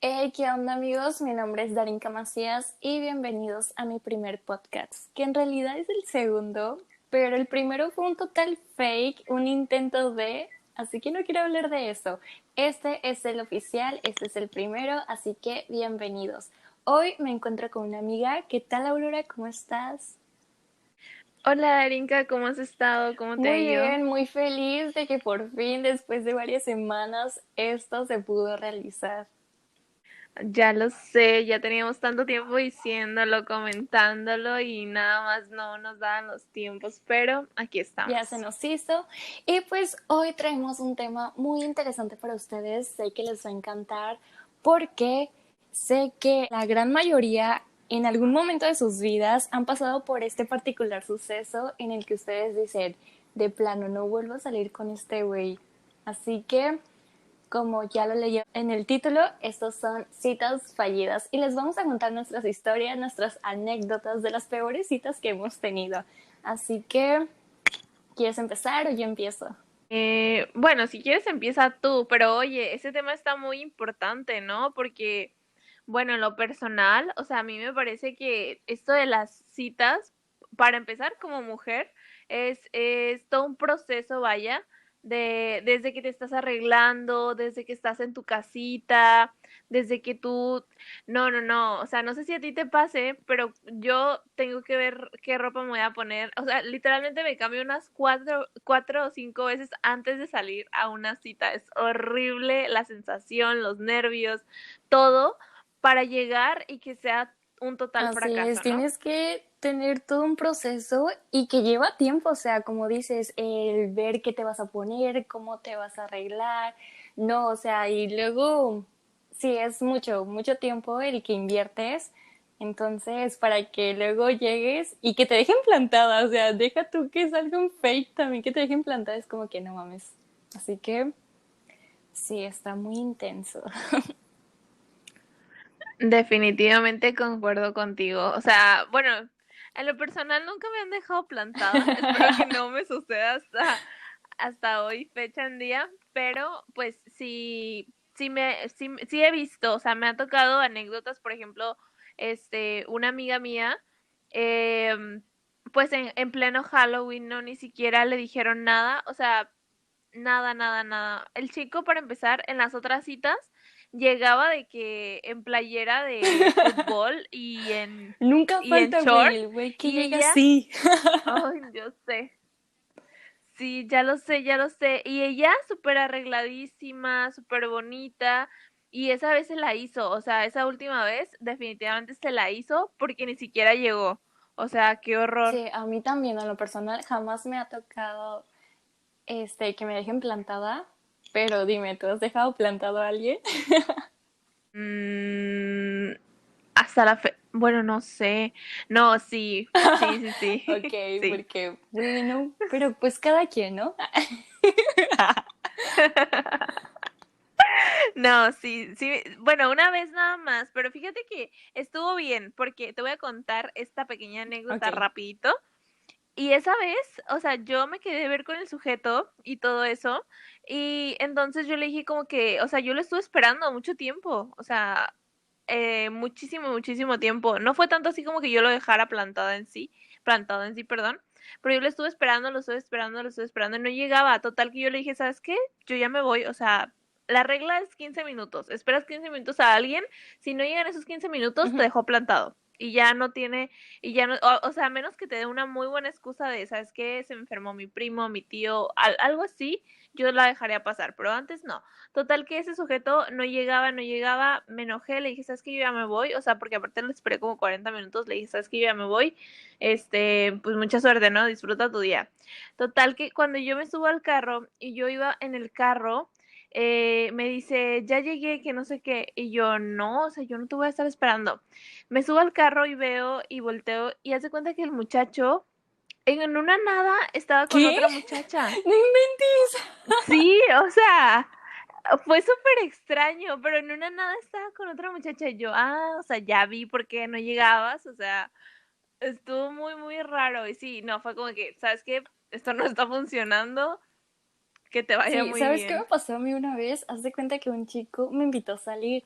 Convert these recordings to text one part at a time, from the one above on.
Hey, ¿qué onda amigos? Mi nombre es Darinka Macías y bienvenidos a mi primer podcast, que en realidad es el segundo, pero el primero fue un total fake, un intento de, así que no quiero hablar de eso. Este es el oficial, este es el primero, así que bienvenidos. Hoy me encuentro con una amiga. ¿Qué tal Aurora? ¿Cómo estás? Hola Darinka, ¿cómo has estado? ¿Cómo te Muy ha ido? bien, muy feliz de que por fin, después de varias semanas, esto se pudo realizar. Ya lo sé, ya teníamos tanto tiempo diciéndolo, comentándolo y nada más no nos daban los tiempos, pero aquí Ya estamos. se nos hizo. Y pues hoy traemos un tema muy interesante para ustedes. Sé que les va a encantar porque sé que la gran mayoría en algún momento de sus vidas han pasado por este particular suceso en el que ustedes dicen, de plano, no vuelvo a salir con este güey. Así que, como ya lo leí en el título, estos son citas fallidas y les vamos a contar nuestras historias, nuestras anécdotas de las peores citas que hemos tenido. Así que, ¿quieres empezar o yo empiezo? Eh, bueno, si quieres empieza tú, pero oye, ese tema está muy importante, ¿no? Porque, bueno, en lo personal, o sea, a mí me parece que esto de las citas, para empezar como mujer, es todo un proceso, vaya, de desde que te estás arreglando, desde que estás en tu casita, desde que tú, no, no, no, o sea, no sé si a ti te pase, pero yo tengo que ver qué ropa me voy a poner, o sea, literalmente me cambio unas cuatro, cuatro o cinco veces antes de salir a una cita, es horrible la sensación, los nervios, todo para llegar y que sea un total Así es, fracaso, ¿no? tienes que tener todo un proceso y que lleva tiempo, o sea, como dices, el ver qué te vas a poner, cómo te vas a arreglar, no, o sea, y luego, sí, es mucho, mucho tiempo el que inviertes, entonces, para que luego llegues y que te dejen plantada, o sea, deja tú que salga un fake también, que te dejen plantada, es como que no mames, así que, sí, está muy intenso. Definitivamente concuerdo contigo. O sea, bueno, en lo personal nunca me han dejado plantada. Espero que no me suceda hasta, hasta hoy, fecha en día. Pero pues sí, sí me, sí, sí he visto, o sea, me ha tocado anécdotas, por ejemplo, este, una amiga mía, em, pues en, en pleno Halloween no ni siquiera le dijeron nada, o sea, nada, nada, nada. El chico, para empezar, en las otras citas llegaba de que en playera de fútbol y en, Nunca y falta, güey, el güey que llega ella, así. ay, yo sé. Sí, ya lo sé, ya lo sé. Y ella súper arregladísima, súper bonita. Y esa vez se la hizo, o sea, esa última vez definitivamente se la hizo porque ni siquiera llegó. O sea, qué horror. Sí, a mí también, en lo personal, jamás me ha tocado este que me dejen plantada, pero dime, ¿tú has dejado plantado a alguien? Mm, hasta la fe, bueno, no sé. No, sí, sí, sí, sí, Ok, sí. porque, bueno, pero pues cada quien, ¿no? No, sí, sí, bueno, una vez nada más, pero fíjate que estuvo bien, porque te voy a contar esta pequeña anécdota Ok. rapidito. Y esa vez, o sea, yo me quedé a ver con el sujeto y todo eso, y entonces yo le dije como que, o sea, yo lo estuve esperando mucho tiempo, o sea, eh, muchísimo, muchísimo tiempo. No fue tanto así como que yo lo dejara plantado en sí, plantado en sí, perdón, pero yo lo estuve esperando, lo estuve esperando, lo estuve esperando y no llegaba. Total que yo le dije, ¿sabes qué? Yo ya me voy, o sea, la regla es 15 minutos. Esperas 15 minutos a alguien, si no llegan esos 15 minutos, te dejó plantado. Y ya no tiene, y ya no, o, o sea, a menos que te dé una muy buena excusa de, ¿sabes qué? Se enfermó mi primo, mi tío, al- algo así, yo la dejaría pasar, pero antes no. Total que ese sujeto no llegaba, no llegaba, me enojé, le dije, ¿sabes qué? Yo ya me voy, o sea, porque aparte lo esperé como 40 minutos, le dije, ¿sabes qué? Yo ya me voy, este, pues mucha suerte, ¿no? Disfruta tu día. Total que cuando yo me subo al carro y yo iba en el carro, eh, me dice, ya llegué, que no sé qué, y yo, no, o sea, yo no te voy a estar esperando. Me subo al carro y veo y volteo y hace cuenta que el muchacho en una nada estaba con ¿Qué? otra muchacha. ¡No inventes! Sí, o sea, fue súper extraño, pero en una nada estaba con otra muchacha y yo, ah, o sea, ya vi por qué no llegabas, o sea, estuvo muy, muy raro y sí, no, fue como que, ¿sabes qué? Esto no está funcionando, que te vaya Sí, muy ¿sabes qué me bien. pasó a mí una vez? Haz de cuenta que un chico me invitó a salir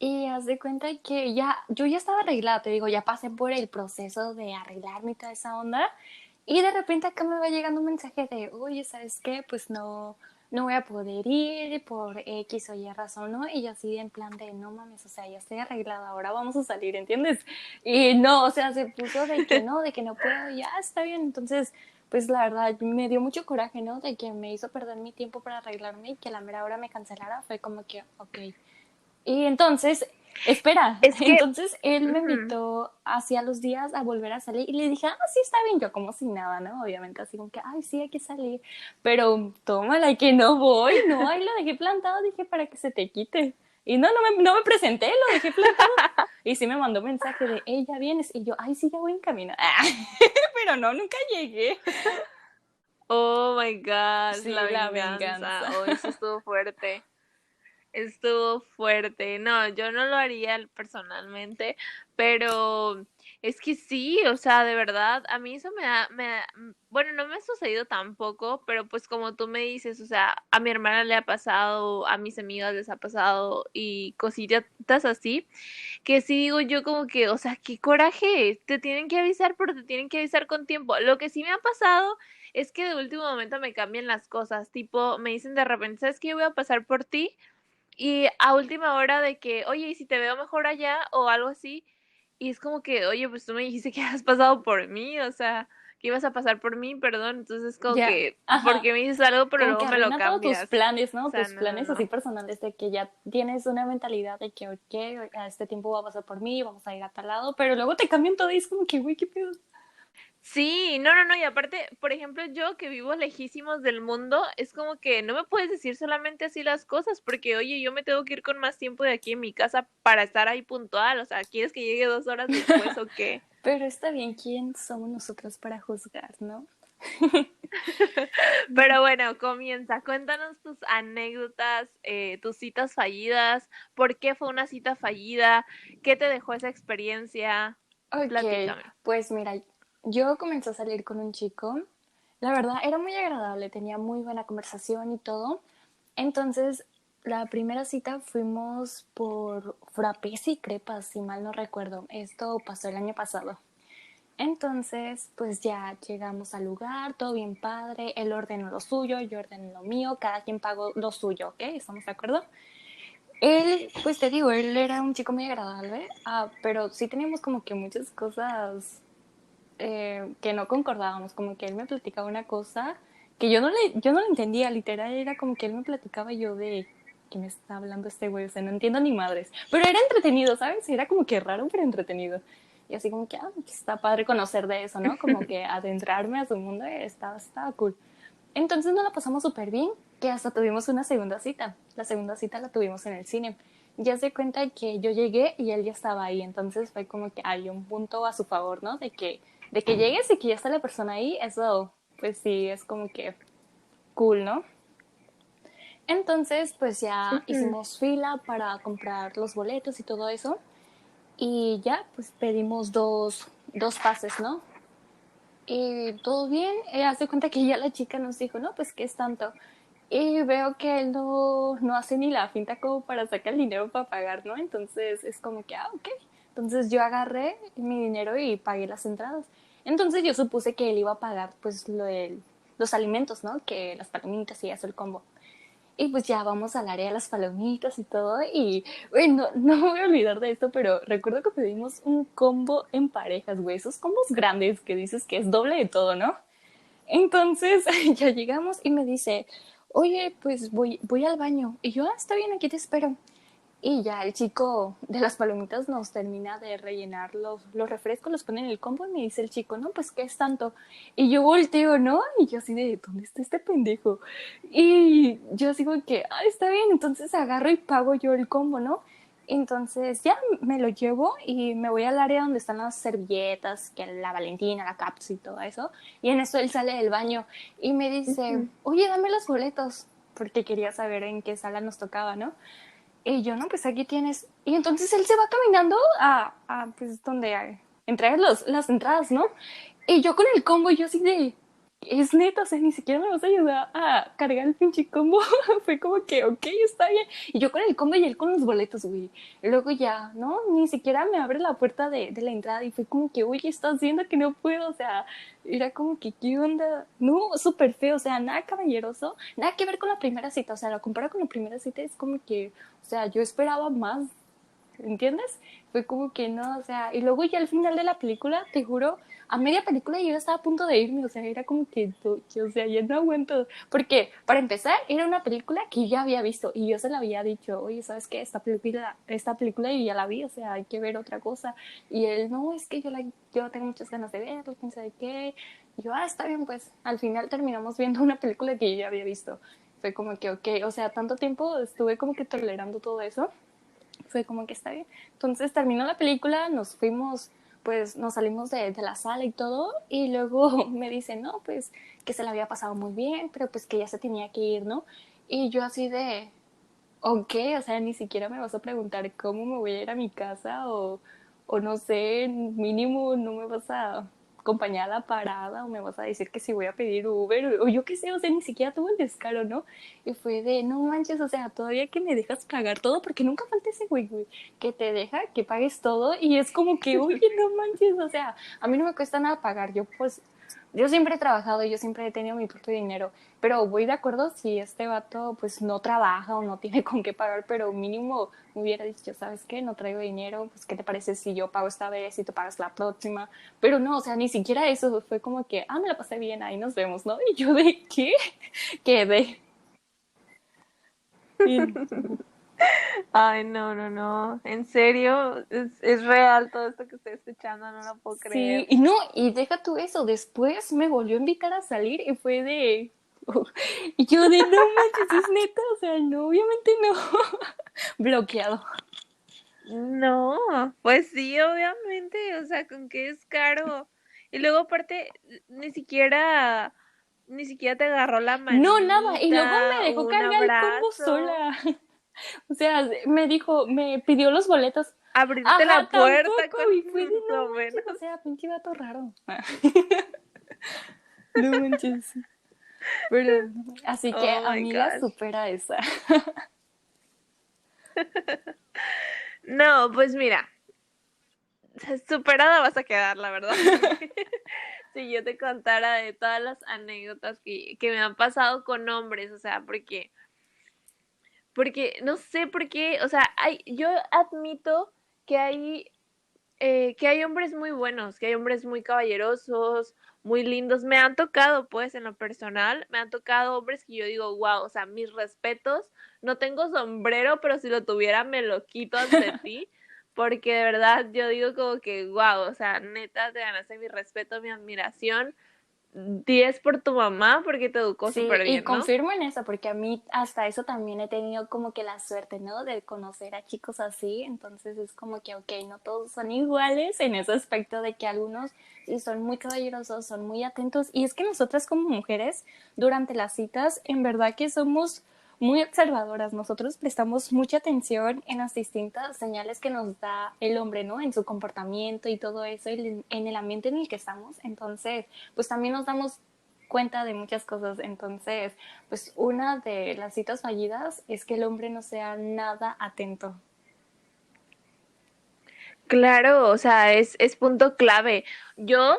Y haz de cuenta que ya, yo ya estaba arreglada, te digo, ya pasé por el proceso de arreglarme y toda esa onda. Y de repente acá me va llegando un mensaje de, oye, ¿sabes qué? Pues no, no voy a poder ir por X o Y razón, ¿no? Y yo así en plan de, no mames, o sea, ya estoy arreglada, ahora vamos a salir, ¿entiendes? Y no, o sea, se puso de que no, de que no puedo, ya está bien. Entonces, pues la verdad, me dio mucho coraje, ¿no? De que me hizo perder mi tiempo para arreglarme y que a la mera hora me cancelara, fue como que, ok. Y entonces Espera, es que, entonces él me invitó hacia los días a volver a salir y le dije, ah, sí, está bien, yo como sin nada, ¿no? Obviamente, así como que, ay, sí, hay que salir, pero tómala, que no voy, no, ahí lo dejé plantado, dije, para que se te quite. Y no, no me, no me presenté, lo dejé plantado. Y sí me mandó mensaje de, hey, ya vienes. Y yo, ay, sí, ya voy en camino. pero no, nunca llegué. Oh my God, sí, la, venganza. Oh, eso estuvo fuerte estuvo fuerte. No, yo no lo haría personalmente, pero es que sí, o sea, de verdad, a mí eso me da, me bueno, no me ha sucedido tampoco, pero pues como tú me dices, o sea, a mi hermana le ha pasado, a mis amigas les ha pasado y cositas así, que sí digo yo como que, o sea, qué coraje, te tienen que avisar, pero te tienen que avisar con tiempo. Lo que sí me ha pasado es que de último momento me cambian las cosas, tipo, me dicen de repente, ¿sabes qué? Yo voy a pasar por ti y a última hora de que, oye, ¿y si te veo mejor allá o algo así? Y es como que, oye, pues tú me dijiste que has pasado por mí, o sea, que ibas a pasar por mí, perdón. Entonces es como que, porque me dices algo, pero luego me lo cambias. tus planes, ¿no? tus planes así personales de que ya tienes una mentalidad de que, ok, a este tiempo va a pasar por mí, vamos a ir a tal lado, pero luego te cambian todo y es como que, güey, qué pedo. Sí, no, no, no, y aparte, por ejemplo, yo que vivo lejísimos del mundo, es como que no me puedes decir solamente así las cosas, porque oye, yo me tengo que ir con más tiempo de aquí en mi casa para estar ahí puntual, o sea, ¿quieres que llegue dos horas después o qué? Pero está bien, ¿quién somos nosotros para juzgar, no? Pero bueno, comienza, cuéntanos tus anécdotas, eh, tus citas fallidas, por qué fue una cita fallida, qué te dejó esa experiencia. Ok, pues mira, yo comencé a salir con un chico. La verdad, era muy agradable, tenía muy buena conversación y todo. Entonces, la primera cita fuimos por frappés y crepas, si mal no recuerdo. Esto pasó el año pasado. Entonces, pues ya llegamos al lugar, todo bien padre, él ordenó lo suyo, yo ordené lo mío, cada quien pagó lo suyo, ¿ok? ¿Estamos de acuerdo? Él, pues te digo, él era un chico muy agradable, ah, pero sí teníamos como que muchas cosas eh, que no concordábamos, como que él me platicaba una cosa que yo no le, yo no le entendía, literal, era como que él me platicaba yo de que me está hablando este güey, o sea, no entiendo ni madres, pero era entretenido, ¿sabes? Era como que raro, pero entretenido. Y así como que, ah, está padre conocer de eso, ¿no? Como que adentrarme a su mundo estaba, estaba cool. Entonces nos la pasamos súper bien, que hasta tuvimos una segunda cita. La segunda cita la tuvimos en el cine. Ya se cuenta que yo llegué y él ya estaba ahí, entonces fue como que hay un punto a su favor, ¿no? De que de que llegues y que ya está la persona ahí, eso pues sí es como que cool, ¿no? Entonces, pues ya hicimos fila para comprar los boletos y todo eso. Y ya, pues pedimos dos, dos pases, ¿no? Y todo bien. Y hace cuenta que ya la chica nos dijo, no, pues que es tanto. Y veo que él no, no hace ni la finta como para sacar el dinero para pagar, ¿no? Entonces es como que, ah, ok. Entonces yo agarré mi dinero y pagué las entradas. Entonces yo supuse que él iba a pagar pues lo de los alimentos, ¿no? Que las palomitas y eso, el combo. Y pues ya vamos al área de las palomitas y todo. Y, güey, no, no me voy a olvidar de esto, pero recuerdo que pedimos un combo en parejas, güey. Esos combos grandes que dices que es doble de todo, ¿no? Entonces ya llegamos y me dice, oye, pues voy, voy al baño. Y yo, ah, está bien, aquí te espero. Y ya el chico de las palomitas nos termina de rellenar los, los refrescos, los pone en el combo y me dice el chico, no, pues ¿qué es tanto? Y yo volteo, ¿no? Y yo así de, ¿dónde está este pendejo? Y yo sigo que, ah, está bien, entonces agarro y pago yo el combo, ¿no? Entonces ya me lo llevo y me voy al área donde están las servilletas, que la Valentina, la Caps y todo eso. Y en eso él sale del baño y me dice, oye, dame los boletos, porque quería saber en qué sala nos tocaba, ¿no? Y yo, no, pues aquí tienes. Y entonces él se va caminando a, a pues, donde hay, entregar los, las entradas, ¿no? Y yo con el combo, yo así de, es neta, o sea, ni siquiera me vas a ayudar a cargar el pinche combo. Fue como que, ok, está bien. Y yo con el combo y él con los boletos, güey. Luego ya, ¿no? Ni siquiera me abre la puerta de, de la entrada y fue como que, oye, estás viendo que no puedo, o sea, era como que, ¿qué onda? No, súper feo, o sea, nada caballeroso, nada que ver con la primera cita, o sea, la compara con la primera cita es como que, o sea, yo esperaba más, ¿entiendes? Fue como que no, o sea, y luego ya al final de la película, te juro, a media película yo estaba a punto de irme, o sea, era como que, o sea, ya no aguanto. Porque, para empezar, era una película que ya había visto y yo se la había dicho, oye, ¿sabes qué? Esta película, esta película yo ya la vi, o sea, hay que ver otra cosa. Y él, no, es que yo, la, yo tengo muchas ganas de verlo, quién sabe qué. Y yo, ah, está bien, pues al final terminamos viendo una película que yo ya había visto. Fue como que, ok, o sea, tanto tiempo estuve como que tolerando todo eso. Fue como que está bien. Entonces terminó la película, nos fuimos pues nos salimos de, de, la sala y todo, y luego me dice, no, pues que se le había pasado muy bien, pero pues que ya se tenía que ir, ¿no? Y yo así de, ok, o sea, ni siquiera me vas a preguntar cómo me voy a ir a mi casa o, o no sé, mínimo no me vas a acompañar a la parada o me vas a decir que si voy a pedir Uber o yo qué sé, o sea, ni siquiera tuvo el descaro, ¿no? Y fue de, no manches, o sea, todavía que me dejas pagar todo, porque nunca falta ese güey, güey, que te deja que pagues todo y es como que, oye, no manches, o sea, a mí no me cuesta nada pagar, yo pues yo siempre he trabajado yo siempre he tenido mi propio dinero, pero voy de acuerdo si este vato pues no trabaja o no tiene con qué pagar, pero mínimo me hubiera dicho, ¿sabes qué? No traigo dinero, pues ¿qué te parece si yo pago esta vez y tú pagas la próxima? Pero no, o sea, ni siquiera eso, fue como que, ah, me la pasé bien, ahí nos vemos, ¿no? Y yo de, ¿qué? Quedé. Ay, no, no, no. En serio, es, es, real todo esto que estoy escuchando, no lo puedo creer. Sí, y no, y deja tú eso, después me volvió a invitar a salir y fue de. y yo de no manches, es neta, o sea, no, obviamente no. Bloqueado. No, pues sí, obviamente, o sea, con qué es caro. Y luego aparte, ni siquiera ni siquiera te agarró la mano. No, nada, y luego me dejó cargar el combo sola. O sea, me dijo, me pidió los boletos. Abriste la puerta con y fui de no manches, o sea, pinche vato raro. no manches. Pero, así que, oh amiga, supera esa. no, pues mira, superada vas a quedar, la verdad. si yo te contara de todas las anécdotas que, que me han pasado con hombres, o sea, porque porque no sé por qué, o sea, hay, yo admito que hay, eh, que hay hombres muy buenos, que hay hombres muy caballerosos, muy lindos. Me han tocado, pues, en lo personal, me han tocado hombres que yo digo, wow, o sea, mis respetos. No tengo sombrero, pero si lo tuviera me lo quito ante ti. Porque de verdad yo digo como que, wow, o sea, neta, te ganaste mi respeto, mi admiración. 10 por tu mamá porque te educó súper bien. Y confirmo en eso, porque a mí hasta eso también he tenido como que la suerte, ¿no? De conocer a chicos así, entonces es como que, ok, no todos son iguales en ese aspecto de que algunos sí son muy caballerosos, son muy atentos, y es que nosotras como mujeres, durante las citas, en verdad que somos muy observadoras. Nosotros prestamos mucha atención en las distintas señales que nos da el hombre, ¿no? En su comportamiento y todo eso, en el ambiente en el que estamos. Entonces, pues también nos damos cuenta de muchas cosas. Entonces, pues una de las citas fallidas es que el hombre no sea nada atento. Claro, o sea, es, es punto clave. Yo,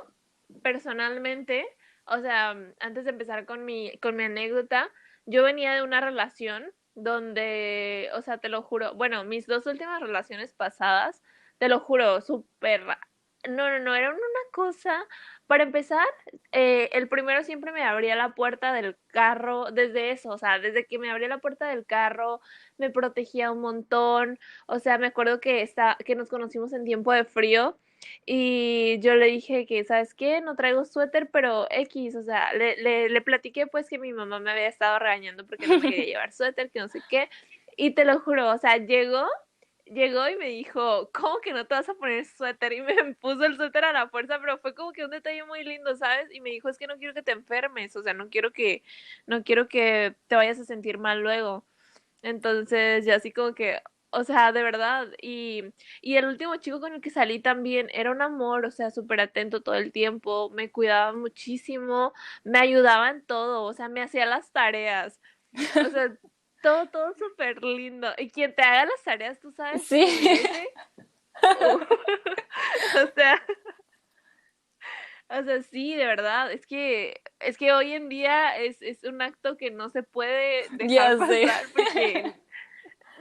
personalmente, o sea, antes de empezar con mi, con mi anécdota, yo venía de una relación donde, o sea, te lo juro, bueno, mis dos últimas relaciones pasadas, te lo juro, súper... No, no, no, era una cosa, para empezar, eh, el primero siempre me abría la puerta del carro, desde eso, o sea, desde que me abría la puerta del carro, me protegía un montón, o sea, me acuerdo que, está, que nos conocimos en tiempo de frío y yo le dije que, ¿sabes qué? No traigo suéter, pero X, o sea, le, le, le platiqué pues que mi mamá me había estado regañando porque no quería llevar suéter, que no sé qué. Y te lo juro, o sea, llegó, llegó y me dijo, ¿cómo que no te vas a poner suéter? Y me puso el suéter a la fuerza, pero fue como que un detalle muy lindo, ¿sabes? Y me dijo, es que no quiero que te enfermes, o sea, no quiero que, no quiero que te vayas a sentir mal luego. Entonces, ya así como que, o sea, de verdad. Y, y el último chico con el que salí también era un amor, o sea, súper atento todo el tiempo, me cuidaba muchísimo, me ayudaba en todo, o sea, me hacía las tareas. O sea, todo, todo súper lindo. Y quien te haga las tareas, tú sabes. Sí. o sea, o sea, sí, de verdad, es que es que hoy en día es, es un acto que no se puede dejar pasar porque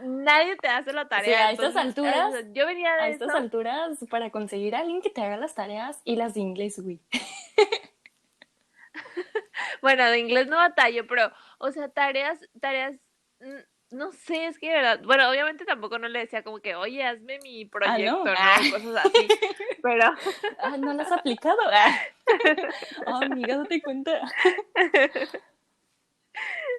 nadie te hace la tarea. a estas alturas, yo venía de a estas alturas para conseguir a alguien que te haga las tareas y las de inglés, güey. bueno, de inglés no batallo, pero, o sea, tareas, tareas no sé, es que de verdad, bueno, obviamente tampoco no le decía como que, oye, hazme mi ah, proyecto, ¿no? Ah. Cosas así, pero... Ah, ¿no lo has aplicado? Ah, oh, amiga, date cuenta.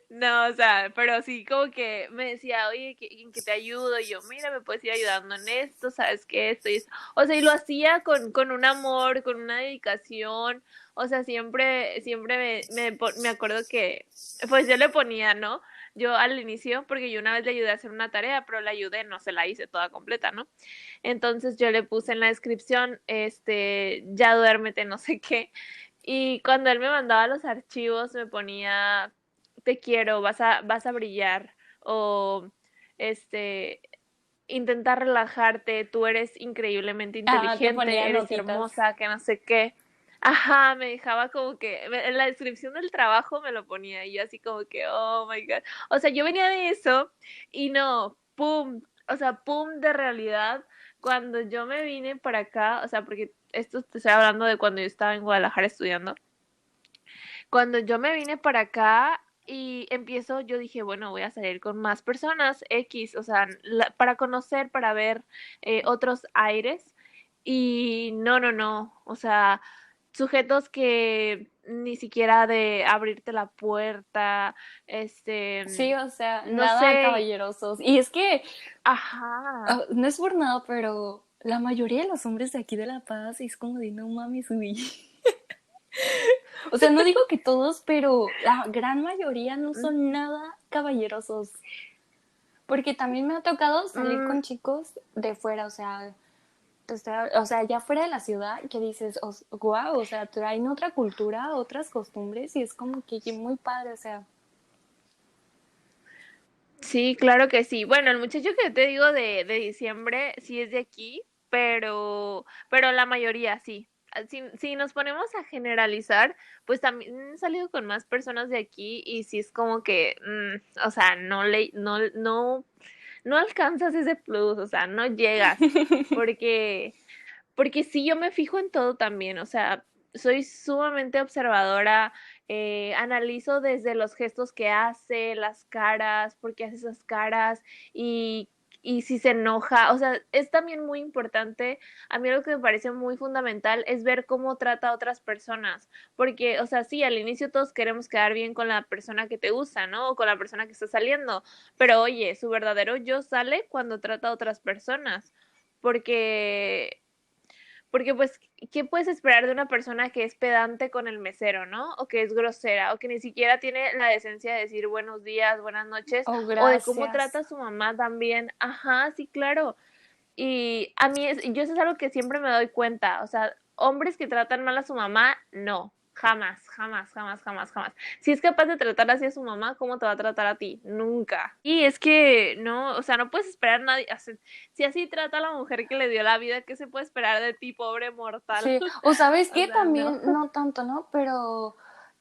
No, o sea, pero sí como que me decía, oye, ¿en que te ayudo? Y yo, mira, me puedes ir ayudando en esto, ¿sabes qué? Esto y eso. O sea, y lo hacía con, con un amor, con una dedicación. O sea, siempre, siempre me, me, me acuerdo que, pues yo le ponía, ¿no? yo al inicio, porque yo una vez le ayudé a hacer una tarea, pero la ayudé, no se la hice toda completa, ¿no? Entonces yo le puse en la descripción, este, ya duérmete, no sé qué. Y cuando él me mandaba los archivos, me ponía, te quiero, vas a, vas a brillar, o este, intenta relajarte, tú eres increíblemente inteligente, eres hermosa, que no sé qué. Ajá, me dejaba como que en la descripción del trabajo me lo ponía y yo así como que, oh my god. O sea, yo venía de eso y no, pum, o sea, pum de realidad. Cuando yo me vine para acá, o sea, porque esto te estoy hablando de cuando yo estaba en Guadalajara estudiando. Cuando yo me vine para acá y empiezo, yo dije, bueno, voy a salir con más personas X, o sea, para conocer, para ver eh, otros aires. Y no, no, no, o sea, sujetos que ni siquiera de abrirte la puerta, este... Sí, o sea, no nada caballerosos. Y es que, ajá, ah, no es por nada, pero la mayoría de los hombres de aquí de La Paz es como de no mames, subí. O sea, no digo que todos, pero la gran mayoría no son nada caballerosos. Porque también me ha tocado salir con mm. chicos de fuera, o sea, o sea, ya fuera de la ciudad, que dices, wow, o sea, traen otra cultura, otras costumbres y es como que muy padre, o sea. Sí, claro que sí. Bueno, el muchacho que te digo de, de diciembre sí es de aquí, pero, pero la mayoría sí. Si, si, nos ponemos a generalizar, pues también he salido con más personas de aquí y sí es como que, mm, o sea, no le, no, no, no alcanzas ese plus, o sea, no llegas, porque, porque sí, yo me fijo en todo también, o sea, soy sumamente observadora, eh, analizo desde los gestos que hace, las caras, por qué hace esas caras y y si se enoja, o sea, es también muy importante, a mí lo que me parece muy fundamental es ver cómo trata a otras personas, porque, o sea, sí, al inicio todos queremos quedar bien con la persona que te gusta, ¿no? O con la persona que está saliendo, pero oye, su verdadero yo sale cuando trata a otras personas, porque porque pues, ¿qué puedes esperar de una persona que es pedante con el mesero, no? O que es grosera, o que ni siquiera tiene la decencia de decir buenos días, buenas noches, oh, o de cómo trata a su mamá también. Ajá, sí, claro. Y a mí, es, yo eso es algo que siempre me doy cuenta, o sea, hombres que tratan mal a su mamá, no. Jamás, jamás, jamás, jamás, jamás. Si es capaz de tratar así a su mamá, ¿cómo te va a tratar a ti? Nunca. Y es que no, o sea, no puedes esperar a nadie. Si así trata a la mujer que le dio la vida, ¿qué se puede esperar de ti, pobre mortal? Sí, o sabes que también, no tanto, ¿no? Pero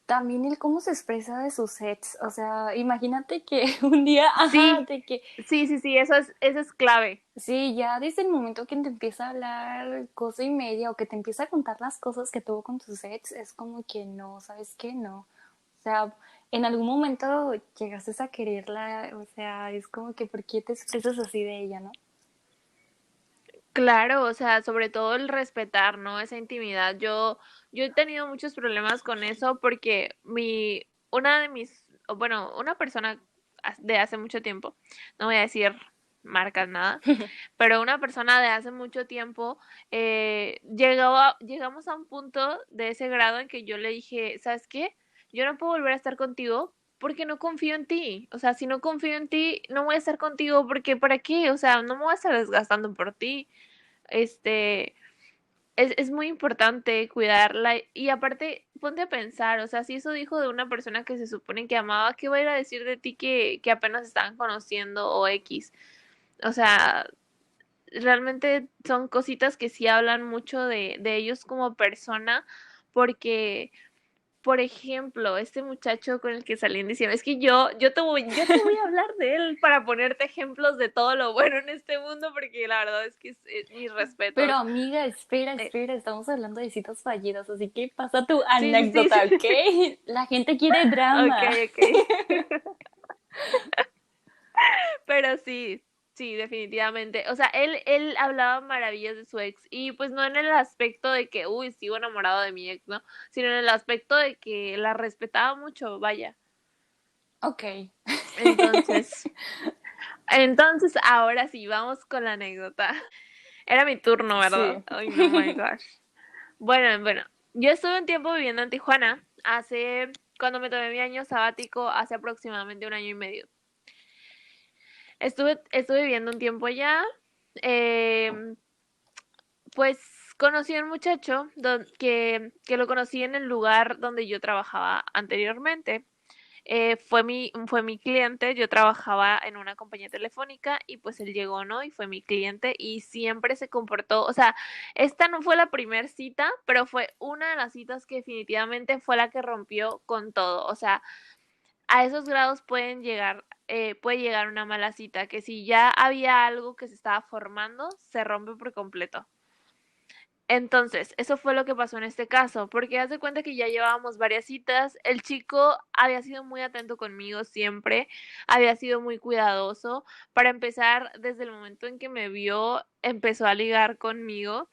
también el cómo se expresa de sus sets. O sea, imagínate que un día, sí, de que... Sí, sí, sí, eso es, eso es clave. Sí, ya desde el momento que te empieza a hablar cosa y media o que te empieza a contar las cosas que tuvo con tus sets, es como que no, ¿sabes qué? No. O sea, en algún momento llegaste a quererla, o sea, es como que ¿por qué te expresas así de ella, no? Claro, o sea, sobre todo el respetar, ¿no? Esa intimidad. Yo, yo he tenido muchos problemas con eso porque mi, una de mis, bueno, una persona de hace mucho tiempo, no voy a decir marcas nada, pero una persona de hace mucho tiempo, eh, llegó llegamos a un punto de ese grado en que yo le dije, ¿sabes qué? Yo no puedo volver a estar contigo porque no confío en ti. O sea, si no confío en ti, no voy a estar contigo porque ¿para qué? O sea, no me voy a estar desgastando por ti. Este, es, es muy importante cuidarla y aparte, ponte a pensar, o sea, si eso dijo de una persona que se supone que amaba, ¿qué va a ir a decir de ti que, que apenas estaban conociendo o X? O sea, realmente son cositas que sí hablan mucho de, de ellos como persona porque por ejemplo, este muchacho con el que salí en diciembre, es que yo, yo te voy, yo te voy a hablar de él para ponerte ejemplos de todo lo bueno en este mundo, porque la verdad es que es, mi respeto. Pero amiga, espera, eh, espera, estamos hablando de citas fallidas, así que pasa tu anécdota, ¿ok? La gente quiere drama. Ok, ok. Pero sí, Sí, definitivamente. O sea, él, él hablaba maravillas de su ex y pues no en el aspecto de que, uy, sigo enamorado de mi ex, ¿no? Sino en el aspecto de que la respetaba mucho, vaya. Ok. Entonces, entonces ahora sí, vamos con la anécdota. Era mi turno, ¿verdad? Ay, no, my gosh. Bueno, bueno, yo estuve un tiempo viviendo en Tijuana hace, cuando me tomé mi año sabático, hace aproximadamente un año y medio. Estuve, estuve viviendo un tiempo allá. Em, pues conocí a un muchacho que, que, lo conocí en el lugar donde yo trabajaba anteriormente. Eh, fue, mi, fue mi cliente, yo trabajaba en una compañía telefónica y pues él llegó, ¿no? Y fue mi cliente y siempre se comportó, o sea, esta no fue la primera cita, pero fue una de las citas que definitivamente fue la que rompió con todo, o sea, a esos grados pueden llegar eh, puede llegar una mala cita, que si ya había algo que se estaba formando, se rompe por completo. Entonces, eso fue lo que pasó en este caso, porque haz de cuenta que ya llevábamos varias citas, el chico había sido muy atento conmigo siempre, había sido muy cuidadoso. Para empezar, desde el momento en que me vio, empezó a ligar conmigo.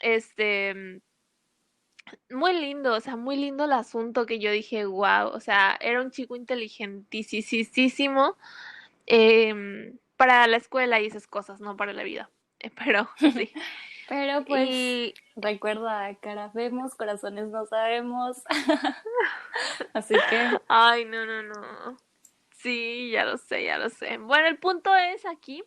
Este, muy lindo, o sea, muy lindo el asunto que yo dije, wow, o sea, era un chico inteligentísimo eh, para la escuela y esas cosas, no para la vida. Eh, pero sí. Pero pues recuerda, cara vemos, corazones no sabemos. Así que. Ay, no, no, no. Sí, ya lo sé, ya lo sé. Bueno, el punto es aquí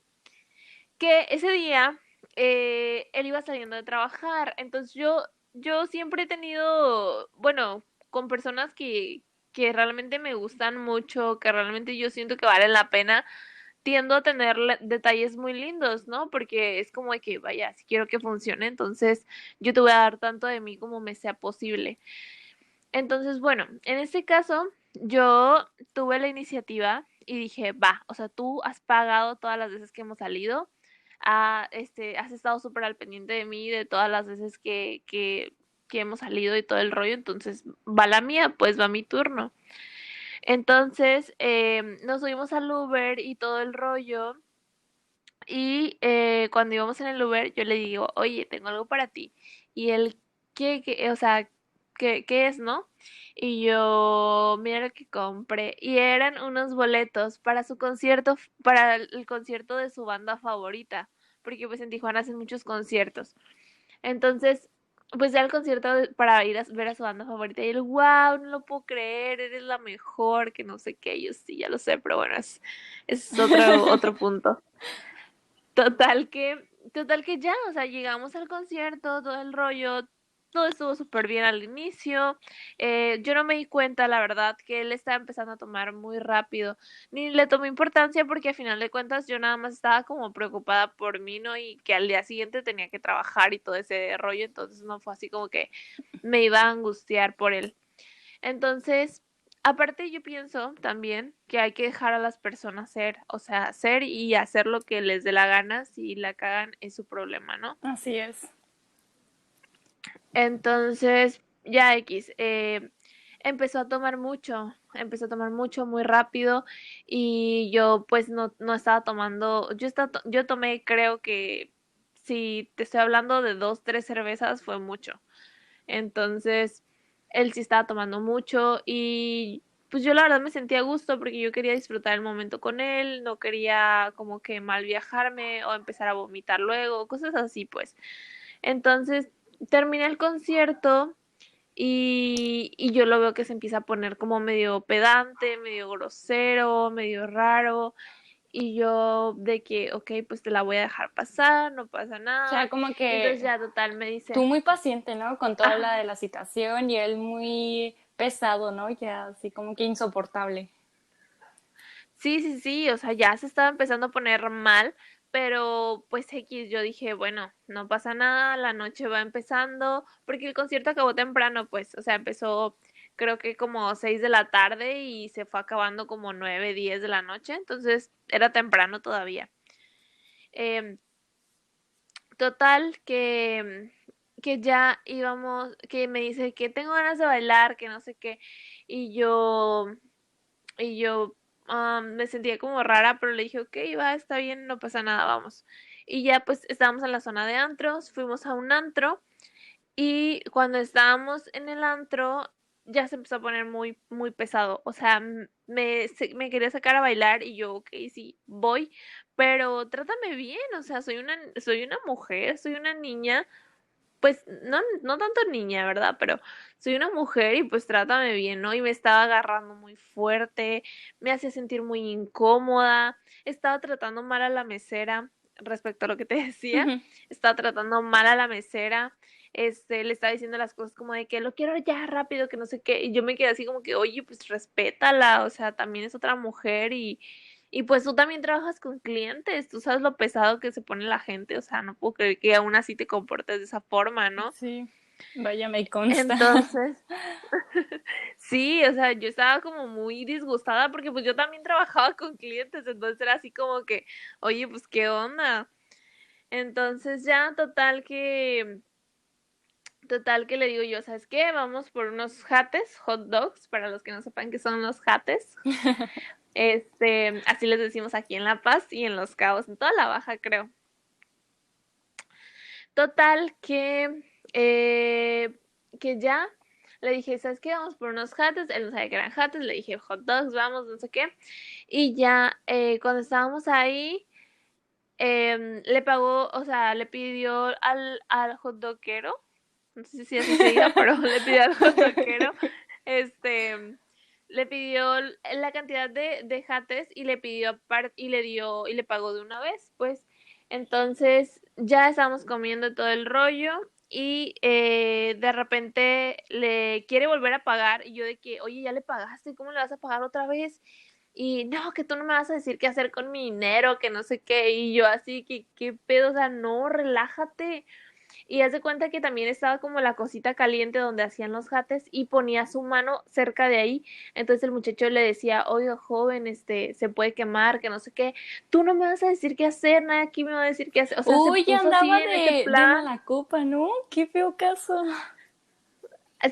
que ese día eh, él iba saliendo de trabajar. Entonces yo yo siempre he tenido, bueno, con personas que, que realmente me gustan mucho, que realmente yo siento que valen la pena, tiendo a tener detalles muy lindos, ¿no? Porque es como de que, vaya, si quiero que funcione, entonces yo te voy a dar tanto de mí como me sea posible. Entonces, bueno, en este caso, yo tuve la iniciativa y dije, va, o sea, tú has pagado todas las veces que hemos salido, este, has estado súper al pendiente de mí, de todas las veces que, hemos salido y todo el rollo, entonces va la mía, pues va mi turno. Entonces eh, nos subimos al Uber y todo el rollo. Y eh, cuando íbamos en el Uber, yo le digo, oye, tengo algo para ti. Y él, ¿qué, o sea, ¿qué, qué es, no? Y yo, mira lo que compré. Y eran unos boletos para su concierto, para el concierto de su banda favorita. Porque pues en Tijuana hacen muchos conciertos. Entonces, pues ya el concierto para ir a ver a su banda favorita. Y él, wow, no lo puedo creer, eres la mejor, que no sé qué. Yo sí, ya lo sé, pero bueno, es, es otro, otro punto. Total que, total que ya, o sea, llegamos al concierto, todo el rollo, todo estuvo súper bien al inicio. Eh, yo no me di cuenta, la verdad, que él estaba empezando a tomar muy rápido. Ni le tomé importancia porque a final de cuentas yo nada más estaba como preocupada por mí, ¿no? Y que al día siguiente tenía que trabajar y todo ese rollo. Entonces no fue así como que me iba a angustiar por él. Entonces, aparte yo pienso también que hay que dejar a las personas ser, o sea, ser y hacer lo que les dé la gana. Si la cagan es su problema, ¿no? Así es. Entonces, ya X, eh, empezó a tomar mucho, empezó a tomar mucho muy rápido y yo pues no, no estaba tomando, yo, estaba, yo tomé creo que si te estoy hablando de dos, tres cervezas fue mucho. Entonces, él sí estaba tomando mucho y pues yo la verdad me sentía a gusto porque yo quería disfrutar el momento con él, no quería como que mal viajarme o empezar a vomitar luego, cosas así pues. Entonces terminé el concierto Y, y yo lo veo que se empieza a poner como medio pedante, medio grosero, medio raro. Y yo de que, ok, pues te la voy a dejar pasar, no pasa nada. O sea, como que... Entonces ya total me dice... Tú muy paciente, ¿no? Con toda la de la situación y él muy pesado, ¿no? Ya así como que insoportable. Sí, sí, sí, o sea, ya se estaba empezando a poner mal, pero pues X, yo dije, bueno, no pasa nada, la noche va empezando, porque el concierto acabó temprano, pues, o sea, empezó creo que como 6 de la tarde y se fue acabando como 9, 10 de la noche, entonces era temprano todavía. Em, total, que, que ya íbamos, que me dice que tengo ganas de bailar, que no sé qué, y yo, y yo me sentía como rara, pero le dije, ok, va, está bien, no pasa nada, vamos. Y ya pues estábamos en la zona de antros, fuimos a un antro y cuando estábamos en el antro ya se empezó a poner muy, muy pesado. O sea, me, me quería sacar a bailar y yo, ok, sí, voy, pero trátame bien, o sea, soy una, soy una mujer, soy una niña, pues no, no tanto niña, ¿verdad? Pero soy una mujer y pues trátame bien, ¿no? Y me estaba agarrando muy fuerte, me hacía sentir muy incómoda, estaba tratando mal a la mesera respecto a lo que te decía, estaba tratando mal a la mesera, este, le estaba diciendo las cosas como de que lo quiero ya rápido, que no sé qué, y yo me quedé así como que, oye, pues respétala, o sea, también es otra mujer y, y pues tú también trabajas con clientes, tú sabes lo pesado que se pone la gente, o sea, no puedo creer que aún así te comportes de esa forma, ¿no? Sí, vaya, me consta. Entonces, sí, o sea, yo estaba como muy disgustada porque pues yo también trabajaba con clientes, entonces era así como que, oye, pues qué onda. Entonces ya, total que, total que le digo yo, ¿sabes qué? Vamos por unos jates, hot dogs, para los que no sepan qué son los jates. Este, así les decimos aquí en La Paz y en Los Cabos, en toda la baja, creo. Total, que, eh, que ya le dije, ¿sabes qué? Vamos por unos jates. Él no sabía que eran jates. Le dije, hot dogs, vamos, no sé qué. Y ya, eh, cuando estábamos ahí, em, le pagó, o sea, le pidió al, al hot doguero, no sé si así se diga, pero le pidió al hot doguero, este, le pidió la cantidad de, de jates y le pidió y le dio y le pagó de una vez, pues. Entonces ya estábamos comiendo todo el rollo y eh, de repente le quiere volver a pagar y yo de que, oye, ya le pagaste, ¿cómo le vas a pagar otra vez? Y no, que tú no me vas a decir qué hacer con mi dinero, que no sé qué, y yo así, que qué pedo, o sea, no, relájate. Y hace cuenta que también estaba como la cosita caliente donde hacían los jates y ponía su mano cerca de ahí. Entonces el muchacho le decía, oiga, joven, este, se puede quemar, que no sé qué. Tú no me vas a decir qué hacer, nada aquí me va a decir qué hacer. O sea, Uy, andaba de, mala copa, ¿no? Qué feo caso.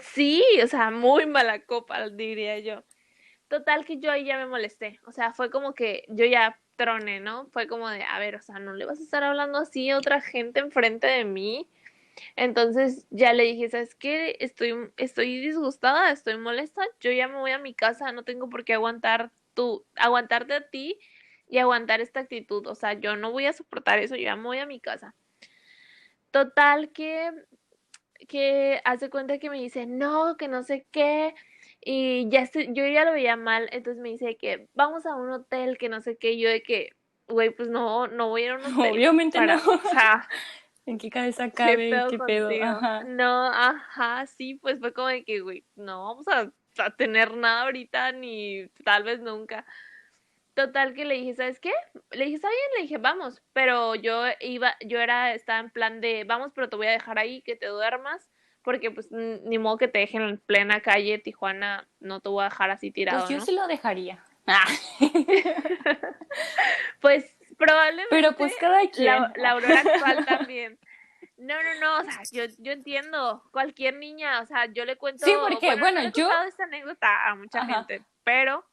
Sí, o sea, muy mala copa, diría yo. Total que yo ahí ya me molesté. O sea, fue como que yo ya troné, ¿no? Fue como de, a ver, o sea, no le vas a estar hablando así a otra gente enfrente de mí. Entonces ya le dije, ¿sabes qué? Estoy, estoy disgustada, estoy molesta, yo ya me voy a mi casa, no tengo por qué aguantar tu, aguantarte a ti y aguantar esta actitud. O sea, yo no voy a soportar eso, yo ya me voy a mi casa. Total que, que hace cuenta que me dice, no, que no sé qué. Y ya yo ya lo veía mal, entonces me dice que vamos a un hotel, que no sé qué, y yo de que, güey, pues no, no voy a ir a un hotel. Obviamente no. O sea, ¿En qué cabeza cabe? ¿Qué pedo? No, ajá, sí, pues fue como de que, güey, no vamos a, tener nada ahorita ni tal vez nunca. Total que le dije, ¿sabes qué? Le dije, está bien, le dije, vamos, pero yo iba, yo era, estaba en plan de, vamos, pero te voy a dejar ahí, que te duermas, porque pues ni modo que te dejen en plena calle Tijuana, no te voy a dejar así tirado. Pues yo ¿no? sí lo dejaría. Ah. pues probablemente. Pero pues cada quien. La, aurora actual también. No, no, no, o sea, yo, yo entiendo, cualquier niña, o sea, yo le cuento. Sí, porque, bueno, yo. He contado esta anécdota a mucha gente, pero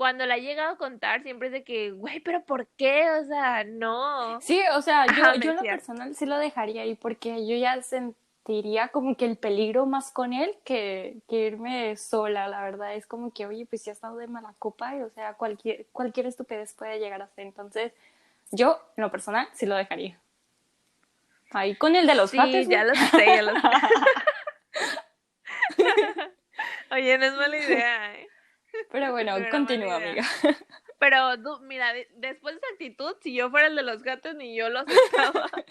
cuando la he llegado a contar, siempre es de que, güey, pero ¿por qué? O sea, no. Sí, o sea, yo, yo lo personal sí lo dejaría ahí, porque yo ya sentiría como que el peligro más con él que, que irme sola, la verdad. Es como que, oye, pues ya he estado de mala copa, y, o sea, cualquier, cualquier estupidez puede llegar a ser. Entonces, yo, en lo personal, sí lo dejaría. Ahí con el de los sí, ya lo sé, ya lo sé. Oye, no es mala idea, ¿eh? Pero bueno, Pero continúa, amiga. Pero tú, mira, de- después de esa actitud, si yo fuera el de los gatos, ni yo lo aceptaba.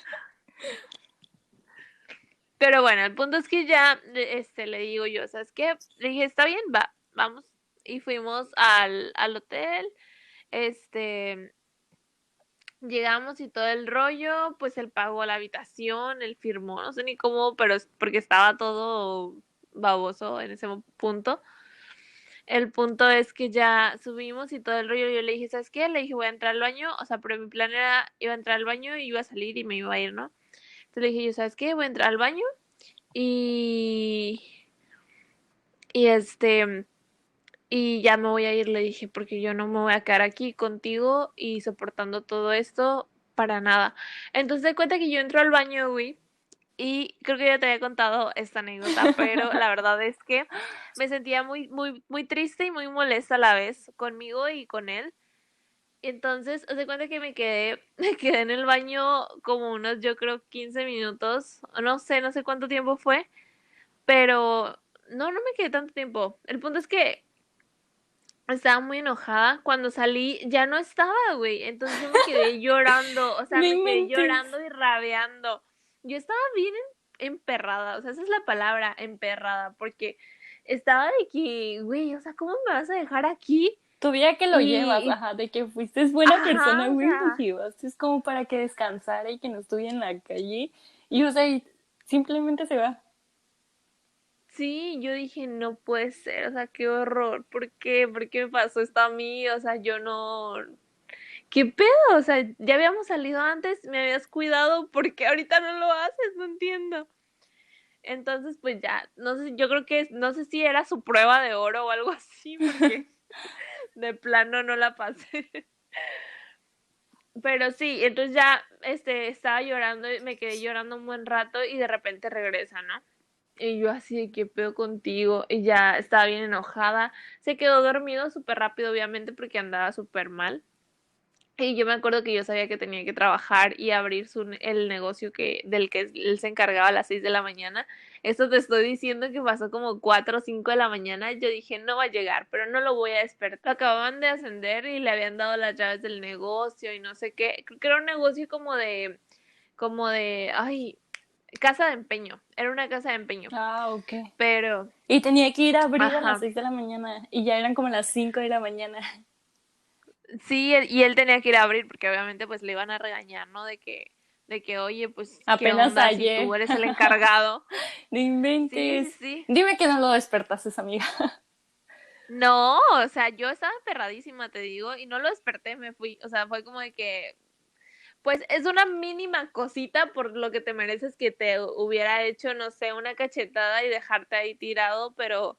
Pero bueno, el punto es que ya este, le digo yo, ¿sabes qué? Le dije, está bien, va, vamos. Y fuimos al, al hotel. Este, llegamos y todo el rollo, pues él pagó la habitación, él firmó, no sé ni cómo, pero es porque estaba todo baboso en ese punto. El punto es que ya subimos y todo el rollo, yo le dije, ¿sabes qué? Le dije, voy a entrar al baño, o sea, pero mi plan era, iba a entrar al baño y iba a salir y me iba a ir, ¿no? Entonces le dije, ¿sabes qué? Voy a entrar al baño y... Y este... Y ya me voy a ir, le dije, porque yo no me voy a quedar aquí contigo y soportando todo esto para nada. Entonces de cuenta que yo entro al baño, güey, y creo que ya te había contado esta anécdota, pero la verdad es que me sentía muy, muy, muy triste y muy molesta a la vez conmigo y con él. Entonces, de cuenta que me quedé, me quedé en el baño como unos, yo creo, 15 minutos, no sé, no sé cuánto tiempo fue, pero no, no me quedé tanto tiempo. El punto es que estaba muy enojada. Cuando salí ya no estaba, güey. Entonces yo me quedé llorando, o sea, me quedé llorando y rabiando. Yo estaba bien em- emperrada, o sea, esa es la palabra, emperrada, porque estaba de que, güey, o sea, ¿cómo me vas a dejar aquí? Todavía que lo Y- llevas, ajá, de que fuiste buena Ajá, persona, güey, lo llevaste es como para que descansara y que no estuviera en la calle. Y, o sea, y simplemente se va. Sí, yo dije, no puede ser, o sea, qué horror, ¿por qué? ¿Por qué me pasó esto a mí? O sea, yo no... ¿Qué pedo? O sea, ya habíamos salido antes, me habías cuidado, ¿por qué ahorita no lo haces? No entiendo. Entonces, pues ya, no sé, yo creo que, no sé si era su prueba de oro o algo así, porque de plano no la pasé. Pero sí, entonces ya, este, estaba llorando, y me quedé llorando un buen rato y de repente regresa, ¿no? Y yo así de qué pedo contigo. Y ya estaba bien enojada. Se quedó dormido súper rápido, obviamente, porque andaba súper mal. Y yo me acuerdo que yo sabía que tenía que trabajar y abrir su, el negocio que, del que él se encargaba a las 6 de la mañana. Esto te estoy diciendo que pasó como 4 o 5 de la mañana. Yo dije, no va a llegar, pero no lo voy a despertar. Lo acababan de ascender y le habían dado las llaves del negocio y no sé qué. Creo que era un negocio como de, como de, ay, casa de empeño. Era una casa de empeño. Ah, ok. Pero Y tenía que ir a abrir a las 6 de la mañana y ya eran como las 5 de la mañana. sí, y él tenía que ir a abrir porque obviamente pues le iban a regañar, ¿no? De que, de que, oye, pues, ¿qué Apenas si ayer. tú eres el encargado? No Sí, inventes. sí. Dime que no lo despertaste, amiga. No, o sea, yo estaba aferradísima, te digo, y no lo desperté, me fui. O sea, fue como de que, pues es una mínima cosita por lo que te mereces que te hubiera hecho, no sé, una cachetada y dejarte ahí tirado, pero,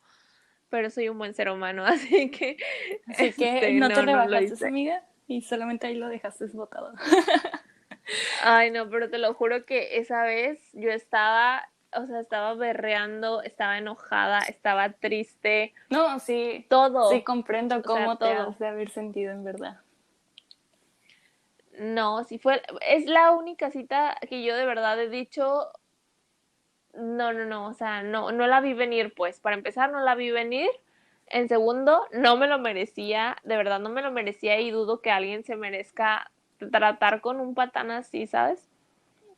pero soy un buen ser humano, así que, Así que este, no, te no rebajaste, hice. amiga, y solamente ahí lo dejaste botado. Ay, no, pero te lo juro que esa vez yo estaba, o sea, estaba berreando, estaba enojada, estaba triste, No, sí. todo. Sí, comprendo sea, cómo te todo. has de haber sentido en verdad. No, si fue, es la única cita que yo de verdad he dicho, no, no, no, o sea, no, no la vi venir, pues, para empezar, no la vi venir. En segundo, no me lo merecía, de verdad no me lo merecía y dudo que alguien se merezca tratar con un patán así, ¿sabes?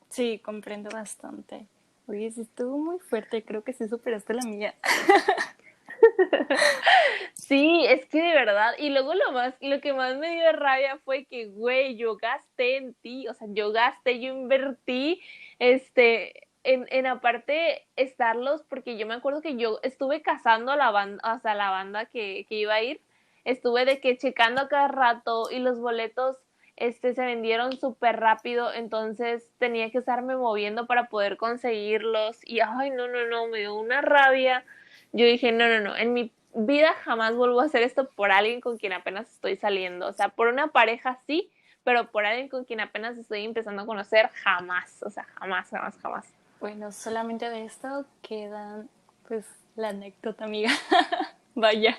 Sí, comprendo bastante. Oye, sí estuvo muy fuerte, creo que sí superaste la mía. Sí, es que de verdad, y luego lo más, lo que más me dio rabia fue que, güey, yo gasté en ti, o sea, yo gasté, yo invertí, este, en, en aparte estarlos, porque yo me acuerdo que yo estuve cazando a la banda, o sea, la banda que, que iba a ir, estuve de que checando cada rato y los boletos, este, se vendieron súper rápido, entonces tenía que estarme moviendo para poder conseguirlos, y ay, no, no, no, me dio una rabia. Yo dije, no, no, no, en mi vida jamás vuelvo a hacer esto por alguien con quien apenas estoy saliendo. O sea, por una pareja sí, pero por alguien con quien apenas estoy empezando a conocer, jamás. O sea, jamás, jamás, jamás. Bueno, solamente de esto queda pues la anécdota, amiga. Vaya.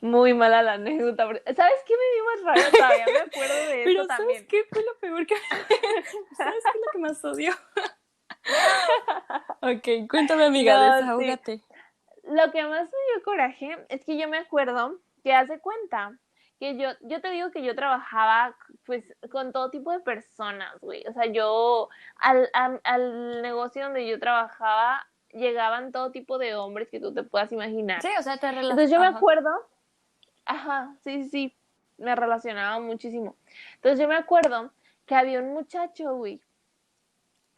Muy mala la anécdota. ¿Sabes qué me dio más rabia todavía? Me acuerdo de Pero eso ¿sabes también. qué fue lo peor que ¿Sabes qué es lo que más odio? ok, cuéntame, amiga, No, sí. desahógate. Lo que más me dio coraje es que yo me acuerdo que hace cuenta que yo, yo te digo que yo trabajaba pues con todo tipo de personas, güey. O sea, yo al, al, al negocio donde yo trabajaba llegaban todo tipo de hombres que tú te puedas imaginar. Sí, o sea, te relacionas. Entonces yo me acuerdo, ajá, sí, sí, sí, me relacionaba muchísimo. Entonces yo me acuerdo que había un muchacho, güey,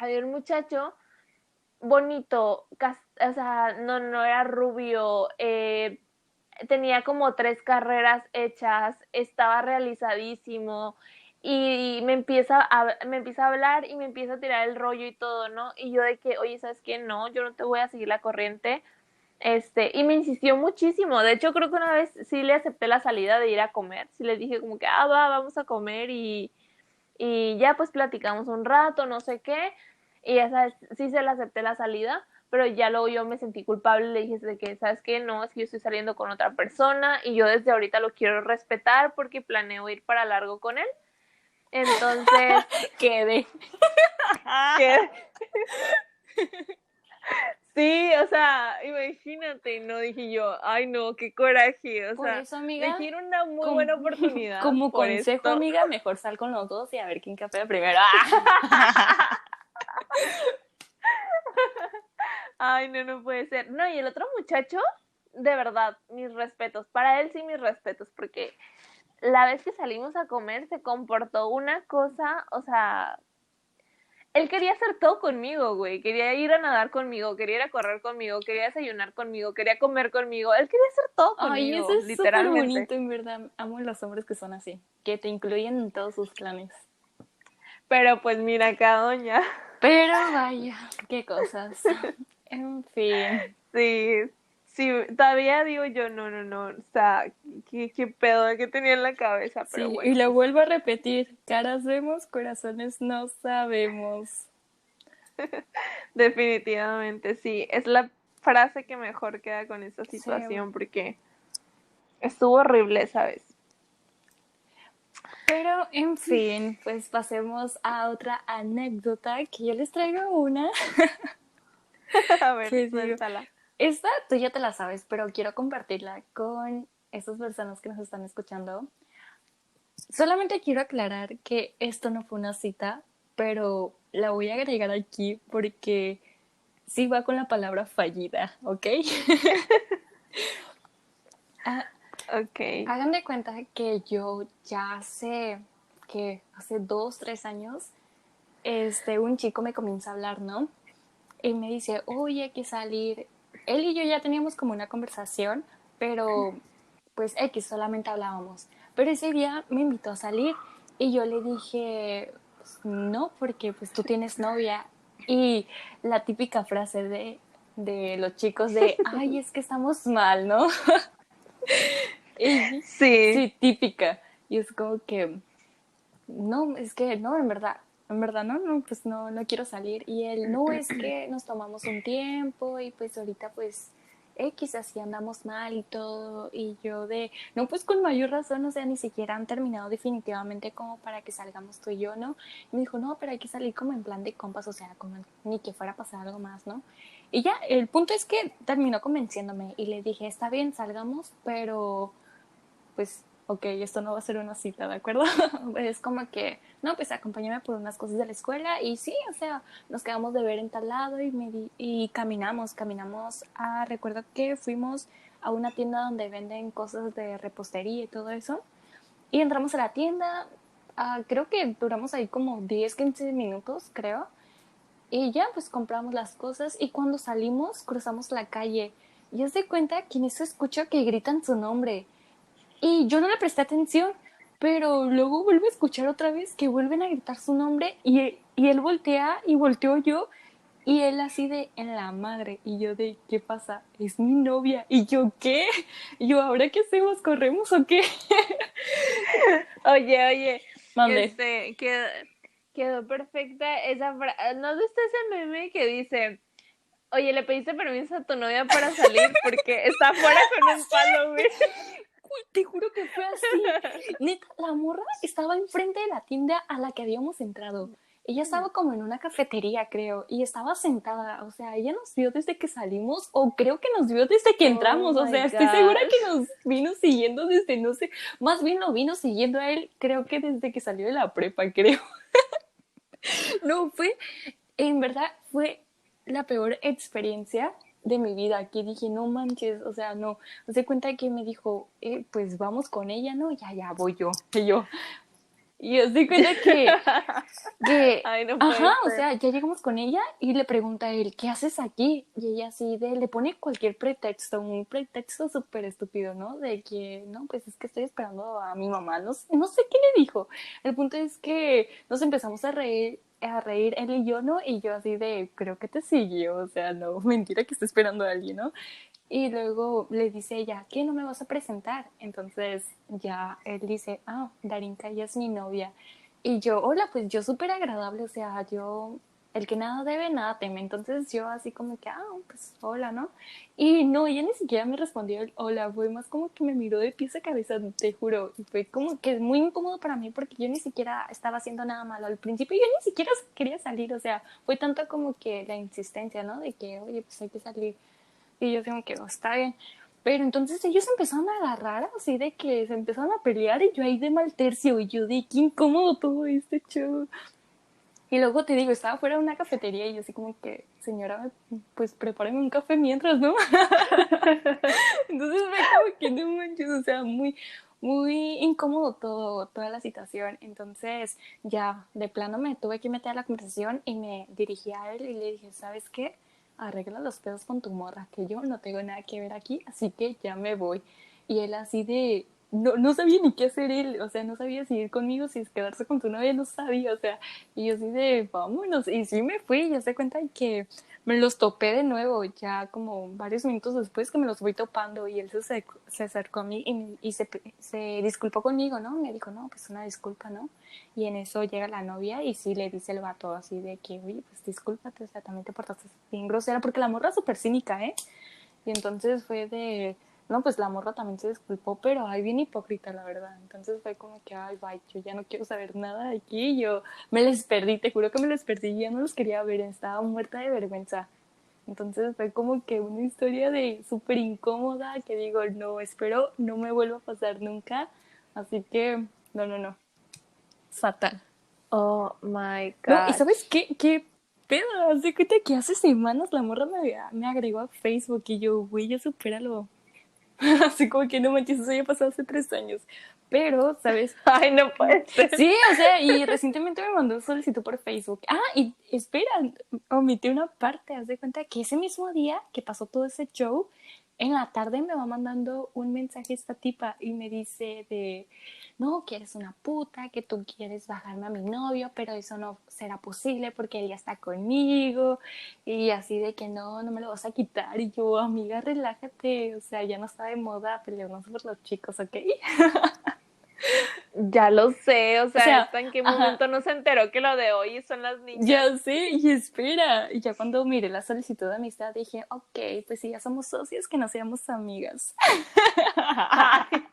había un muchacho bonito, o sea, no, no era rubio, eh, tenía como tres carreras hechas, estaba realizadísimo y me empieza a, me empieza a hablar y me empieza a tirar el rollo y todo, ¿no? Y yo de que, oye, ¿sabes qué? No, yo no te voy a seguir la corriente. Este, y me insistió muchísimo. De hecho, creo que una vez sí le acepté la salida de ir a comer. Sí le dije como que, ah, va, vamos a comer y, y ya pues platicamos un rato, no sé qué. Y esa vez sí se le acepté la salida, pero ya luego yo me sentí culpable le dije de que, ¿sabes qué? No, es que yo estoy saliendo con otra persona y yo desde ahorita lo quiero respetar porque planeo ir para largo con él. Entonces, Quedé. que... Sí, o sea, imagínate, no dije yo, ay no, qué coraje, o Por sea, eso, amiga, dieron una muy como- buena oportunidad. como consejo, esto. amiga, mejor sal con los dos y a ver quién capea primero. ¡Ah! Ay, no, no puede ser. No, y el otro muchacho, de verdad, mis respetos. Para él sí mis respetos, porque la vez que salimos a comer se comportó una cosa, o sea, él quería hacer todo conmigo, güey. Quería ir a nadar conmigo, quería ir a correr conmigo, quería desayunar conmigo, quería comer conmigo. Él quería hacer todo conmigo, Ay, eso es súper bonito, en verdad. Amo los hombres que son así, que te incluyen en todos sus planes. Pero pues mira acá, doña. Pero vaya, qué cosas. En fin. Sí, sí, todavía digo yo, no, no, no, o sea, qué, qué pedo que tenía en la cabeza, pero Sí, bueno. y lo vuelvo a repetir, caras vemos, corazones no sabemos. Definitivamente, sí, es la frase que mejor queda con esta situación porque estuvo horrible, ¿sabes? Pero en fin, pues pasemos a otra anécdota que yo les traigo una. A ver. Esta tú ya te la sabes, pero quiero compartirla con estas personas que nos están escuchando. Solamente quiero aclarar que esto no fue una cita, pero la voy a agregar aquí porque sí va con la palabra fallida, ¿ok? Ah, Ok. Hagan de cuenta que yo ya hace, que hace dos, tres años, este, un chico me comienza a hablar, ¿no? Y me dice, oye, hay que salir. Él y yo ya teníamos como una conversación, pero pues X, solamente hablábamos. Pero ese día me invitó a salir y yo le dije, "Pues, no, porque pues tú tienes novia. Y la típica frase de, de los chicos de, ay, es que estamos mal, ¿no? Sí. sí, típica. Y es como que, no, es que no, en verdad, en verdad, no, no, pues no, no quiero salir. Y él, no, es que nos tomamos un tiempo y pues ahorita pues X así andamos mal y todo. Y yo de, no, pues con mayor razón, o sea, ni siquiera han terminado definitivamente como para que salgamos tú y yo, ¿no? Y me dijo, no, pero hay que salir como en plan de compas, o sea, como ni que fuera a pasar algo más, ¿no? Y ya, el punto es que terminó convenciéndome y le dije, está bien, salgamos, pero pues, ok, esto no va a ser una cita, ¿de acuerdo? es como que, no, pues acompáñame por unas cosas de la escuela y sí, o sea, nos quedamos de ver en tal lado y, me di- y caminamos, caminamos a, recuerdo que fuimos a una tienda donde venden cosas de repostería y todo eso. Y entramos a la tienda, ah, creo que duramos ahí como 10, 15 minutos, creo. Y ya, pues compramos las cosas y cuando salimos cruzamos la calle. Y os de cuenta que en eso que gritan su nombre. Y yo no le presté atención, pero luego vuelvo a escuchar otra vez que vuelven a gritar su nombre y, y él voltea y volteo yo y él así de en la madre y yo de ¿qué pasa? Es mi novia y yo ¿qué? Y yo ¿ahora qué hacemos? ¿Corremos o qué? Oye, oye, Mande. este, quedó, quedó perfecta esa frase. ¿No visto ese meme que dice, oye, le pediste permiso a tu novia para salir porque está afuera con un palo, güey? Te juro que fue así. Neta, la morra estaba enfrente de la tienda a la que habíamos entrado. ella estaba como en una cafetería, creo, y estaba sentada, o sea, ella nos vio desde que salimos, o creo que nos vio desde que oh entramos, o sea, estoy segura que nos vino siguiendo desde, no sé, más bien lo vino siguiendo a él, creo que desde que salió de la prepa, creo. no, fue, en verdad, fue la peor experiencia de mi vida, que dije, no manches, o sea, no, se cuenta que me dijo, eh, pues vamos con ella, ¿no? Ya, ya voy yo, y yo, y yo se cuenta que, que ajá, o sea, ya llegamos con ella y le pregunta a él, ¿qué haces aquí? Y ella así de, le pone cualquier pretexto, un pretexto súper estúpido, ¿no? De que, no, pues es que estoy esperando a mi mamá, no, no sé qué le dijo. El punto es que nos empezamos a reír a reír él y yo, ¿no? Y yo así de, creo que te siguió, o sea, no, mentira que está esperando a alguien, ¿no? Y luego le dice ella, ¿qué no me vas a presentar? Entonces ya él dice, ah, Darinka ya es mi novia. Y yo, hola, pues yo súper agradable, o sea, yo, el que nada debe, nada teme. Entonces yo así como que, ah, pues hola, ¿no? Y no, ella ni siquiera me respondió el hola, fue más como que me miró de pies a cabeza, te juro. Y fue como que muy incómodo para mí porque yo ni siquiera estaba haciendo nada malo. Al principio yo ni siquiera quería salir, o sea, fue tanto como que la insistencia, ¿no? De que, oye, pues hay que salir y yo como que, no, está bien. Pero entonces ellos empezaron a agarrar así de que se empezaron a pelear y yo ahí de mal tercio y yo de qué incómodo todo este show. Y luego te digo, estaba fuera de una cafetería y yo así como que, señora, pues prepáreme un café mientras, ¿no? entonces fue como que no manches, o sea, muy, muy incómodo todo, toda la situación. Entonces ya de plano me tuve que meter a la conversación y me dirigí a él y le dije, ¿sabes qué? arregla los pedos con tu morra, que yo no tengo nada que ver aquí, así que ya me voy. Y él así de, no, no sabía ni qué hacer él, o sea, no sabía si ir conmigo, si quedarse con tu novia, no sabía, o sea, y yo así de, vámonos, y sí me fui, ya se cuenta que me los topé de nuevo, ya como varios minutos después que me los voy topando y él se, se acercó a mí y, se, se, disculpó conmigo, ¿no? Me dijo, no, pues una disculpa, ¿no? Y en eso llega la novia y sí le dice el vato así de que, oye, pues discúlpate, o sea, también te portaste bien grosera, porque la morra es súper cínica, ¿eh? Y entonces fue de, no, pues la morra también se disculpó, pero ay, bien hipócrita, la verdad. Entonces fue como que, ay, bye, yo ya no quiero saber nada de aquí. Yo me les perdí, te juro que me les perdí, ya no los quería ver, estaba muerta de vergüenza. Entonces fue como que una historia de súper incómoda que digo, no, espero no me vuelva a pasar nunca. Así que, no, no, no. Fatal. Oh my God. ¿Y sabes qué? ¿Qué pedo? Hace cuenta que hace semanas la morra me, me agregó a Facebook y yo, güey, ya supéralo. Así como que no manches, eso ya pasó hace tres años. Pero, ¿sabes? Ay, no puede ser. Sí, o sea, y recientemente me mandó solicitud por Facebook. Ah, y espera, omití una parte. Haz de cuenta que ese mismo día que pasó todo ese show, en la tarde me va mandando un mensaje esta tipa y me dice de no, que eres una puta, que tú quieres bajarme a mi novio, pero eso no será posible porque él ya está conmigo y así de que no, no me lo vas a quitar y yo, amiga, relájate, o sea, ya no está de moda pelearnos por los chicos, ¿ok? Ya lo sé, o sea, hasta en qué momento no se enteró que lo de hoy son las niñas. Ya sé, y espera. Y ya cuando miré la solicitud de amistad dije, ok, pues si ya somos socios, que no seamos amigas.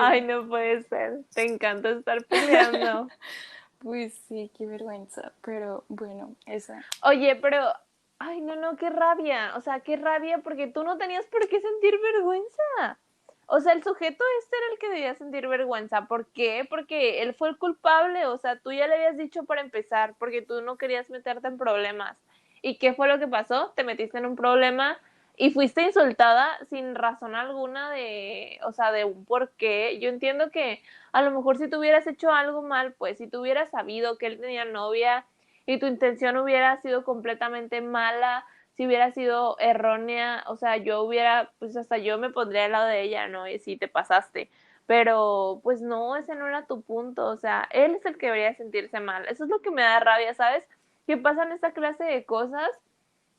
Ay, no puede ser. Te encanta estar peleando. pues sí, qué vergüenza. Pero bueno, esa. Oye, pero. Ay, no, no, qué rabia. O sea, qué rabia porque tú no tenías por qué sentir vergüenza. O sea, el sujeto este era el que debía sentir vergüenza. ¿Por qué? Porque él fue el culpable. O sea, tú ya le habías dicho para empezar, porque tú no querías meterte en problemas. ¿Y qué fue lo que pasó? Te metiste en un problema y fuiste insultada sin razón alguna de, o sea, de un por qué. Yo entiendo que a lo mejor si tú hubieras hecho algo mal, pues si tú hubieras sabido que él tenía novia y tu intención hubiera sido completamente mala, si hubiera sido errónea, o sea, yo hubiera, pues hasta yo me pondría al lado de ella, ¿no? Y si te pasaste. Pero, pues no, ese no era tu punto, o sea, él es el que debería sentirse mal. Eso es lo que me da rabia, ¿sabes? Que pasan esta clase de cosas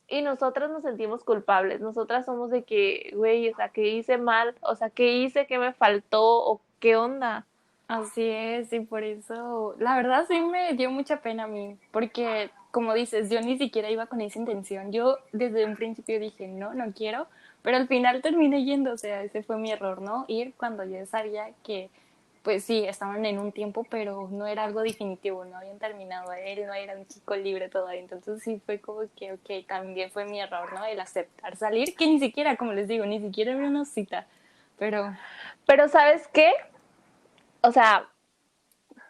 y nosotras nos sentimos culpables. Nosotras somos de que, güey, o sea, que hice mal, o sea, que hice, que me faltó, o qué onda. Así es, y por eso, la verdad sí me dio mucha pena a mí, porque como dices, yo ni siquiera iba con esa intención. Yo desde un principio dije, no, no quiero, pero al final terminé yendo, o sea, ese fue mi error, ¿no? Ir cuando yo sabía que pues sí, estaban en un tiempo, pero no era algo definitivo, no habían terminado, él no era un chico libre todavía, entonces sí fue como que, ok, también fue mi error, ¿no? El aceptar salir, que ni siquiera, como les digo, ni siquiera era una cita, pero... Pero ¿sabes qué? O sea,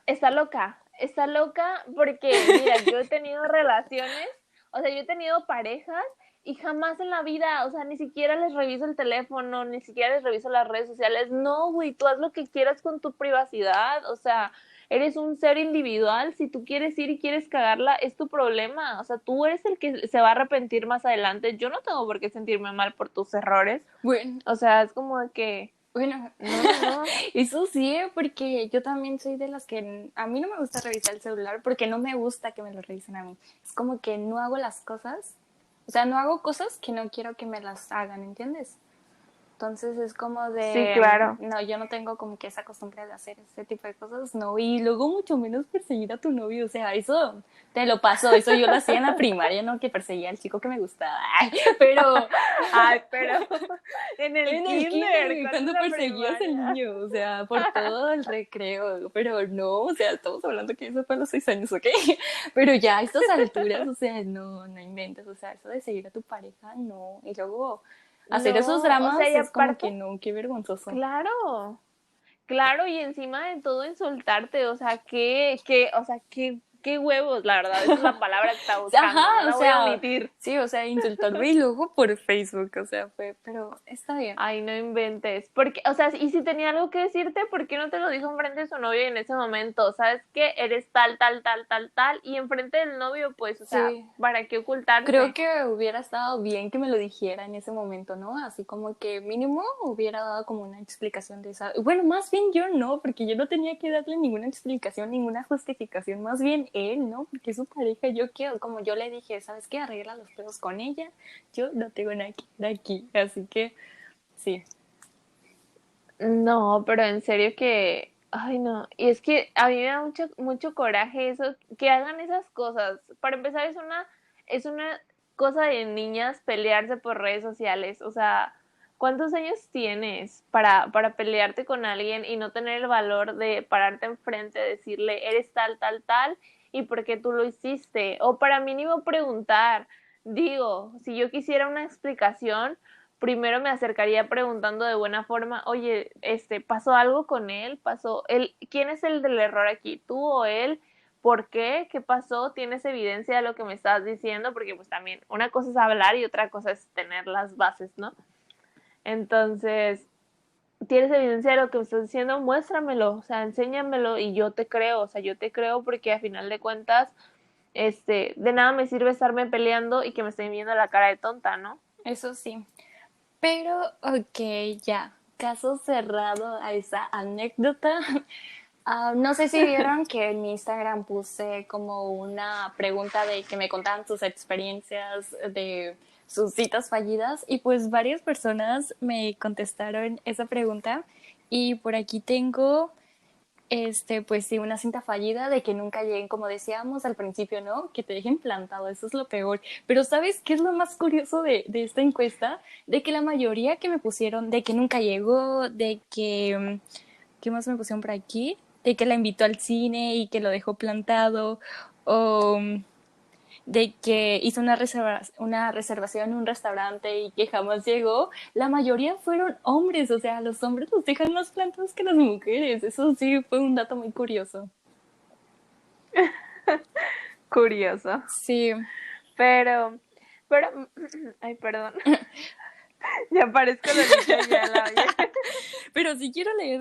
está loca, está loca porque, mira, yo he tenido relaciones, o sea, yo he tenido parejas y jamás en la vida, o sea, ni siquiera les reviso el teléfono, ni siquiera les reviso las redes sociales. No, güey, tú haz lo que quieras con tu privacidad, o sea, eres un ser individual, si tú quieres ir y quieres cagarla, es tu problema, o sea, tú eres el que se va a arrepentir más adelante. Yo no tengo por qué sentirme mal por tus errores. Bueno, o sea, es como que bueno, no, eso sí, porque yo también soy de las que a mí no me gusta revisar el celular porque no me gusta que me lo revisen a mí. Es como que no hago las cosas, o sea, no hago cosas que no quiero que me las hagan, ¿entiendes? Entonces es como de... Sí, claro. No, yo no tengo como que esa costumbre de hacer ese tipo de cosas, no. Y luego mucho menos perseguir a tu novio, o sea, eso te lo paso, eso yo lo hacía en la primaria, ¿no? Que perseguía al chico que me gustaba. pero... Ay, pero... En el, en kinder, cuando perseguías al niño, o sea, por todo el recreo. Pero no, o sea, estamos hablando que eso fue a los seis años, ¿ok? Pero ya a estas alturas, o sea, no, no inventes, o sea, eso de seguir a tu pareja, no. Y luego hacer esos dramas es como que no, qué vergonzoso. Claro, claro, y encima de todo insultarte, o sea, qué, qué, o sea, qué qué huevos, la verdad, esa es la palabra que estaba buscando. Ajá, o sea, Sí, o sea, insultarme y luego por Facebook, o sea, fue, pero está bien. Ay, no inventes. Porque, o sea, y si tenía algo que decirte, ¿por qué no te lo dijo enfrente de su novio en ese momento? ¿Sabes qué? Eres tal, tal, tal, tal, tal, y enfrente del novio, pues, o sea, ¿para qué ocultarte? Creo que hubiera estado bien que me lo dijera en ese momento, ¿no? Así como que mínimo hubiera dado como una explicación de esa. Bueno, más bien yo no, porque yo no tenía que darle ninguna explicación, ninguna justificación, más bien él, ¿no? Porque es su pareja, yo quiero, como yo le dije, ¿sabes qué? Arregla los pedos con ella, yo no tengo nada aquí, así que sí. No, pero en serio que, ay no, y es que a mí me da mucho, mucho coraje eso, que hagan esas cosas. Para empezar es una, es una cosa de niñas pelearse por redes sociales, o sea, ¿Cuántos años tienes para, para pelearte con alguien y no tener el valor de pararte enfrente, decirle, eres tal, tal, tal, y por qué tú lo hiciste? O para mínimo preguntar, digo, si yo quisiera una explicación, primero me acercaría preguntando de buena forma, oye, este, ¿pasó algo con él? ¿Pasó él? ¿Quién es el del error aquí? ¿Tú o él? ¿Por qué? ¿Qué pasó? ¿Tienes evidencia de lo que me estás diciendo? Porque pues también una cosa es hablar y otra cosa es tener las bases, ¿no? Entonces, tienes evidencia de lo que me estás diciendo, muéstramelo, o sea, enséñamelo y yo te creo, o sea, yo te creo porque a final de cuentas, este, de nada me sirve estarme peleando y que me estén viendo la cara de tonta, ¿no? Eso sí. Pero, ok, ya, caso cerrado a esa anécdota. Ah, no sé si vieron que en mi Instagram puse como una pregunta de que me contaban sus experiencias de sus citas fallidas y pues varias personas me contestaron esa pregunta. Y por aquí tengo este pues sí una cinta fallida de que nunca lleguen como decíamos al principio no que te dejen plantado eso es lo peor. Pero sabes qué es lo más curioso de, de esta encuesta de que la mayoría que me pusieron de que nunca llegó de que qué más me pusieron por aquí de que la invitó al cine y que lo dejó plantado o de que hizo una, reserva, una reservación en un restaurante y que jamás llegó, la mayoría fueron hombres, o sea, los hombres los dejan más plantados que las mujeres. Eso sí fue un dato muy curioso. curioso. Sí. Pero, pero, ay, perdón. ya parezco la la Pero si quiero leer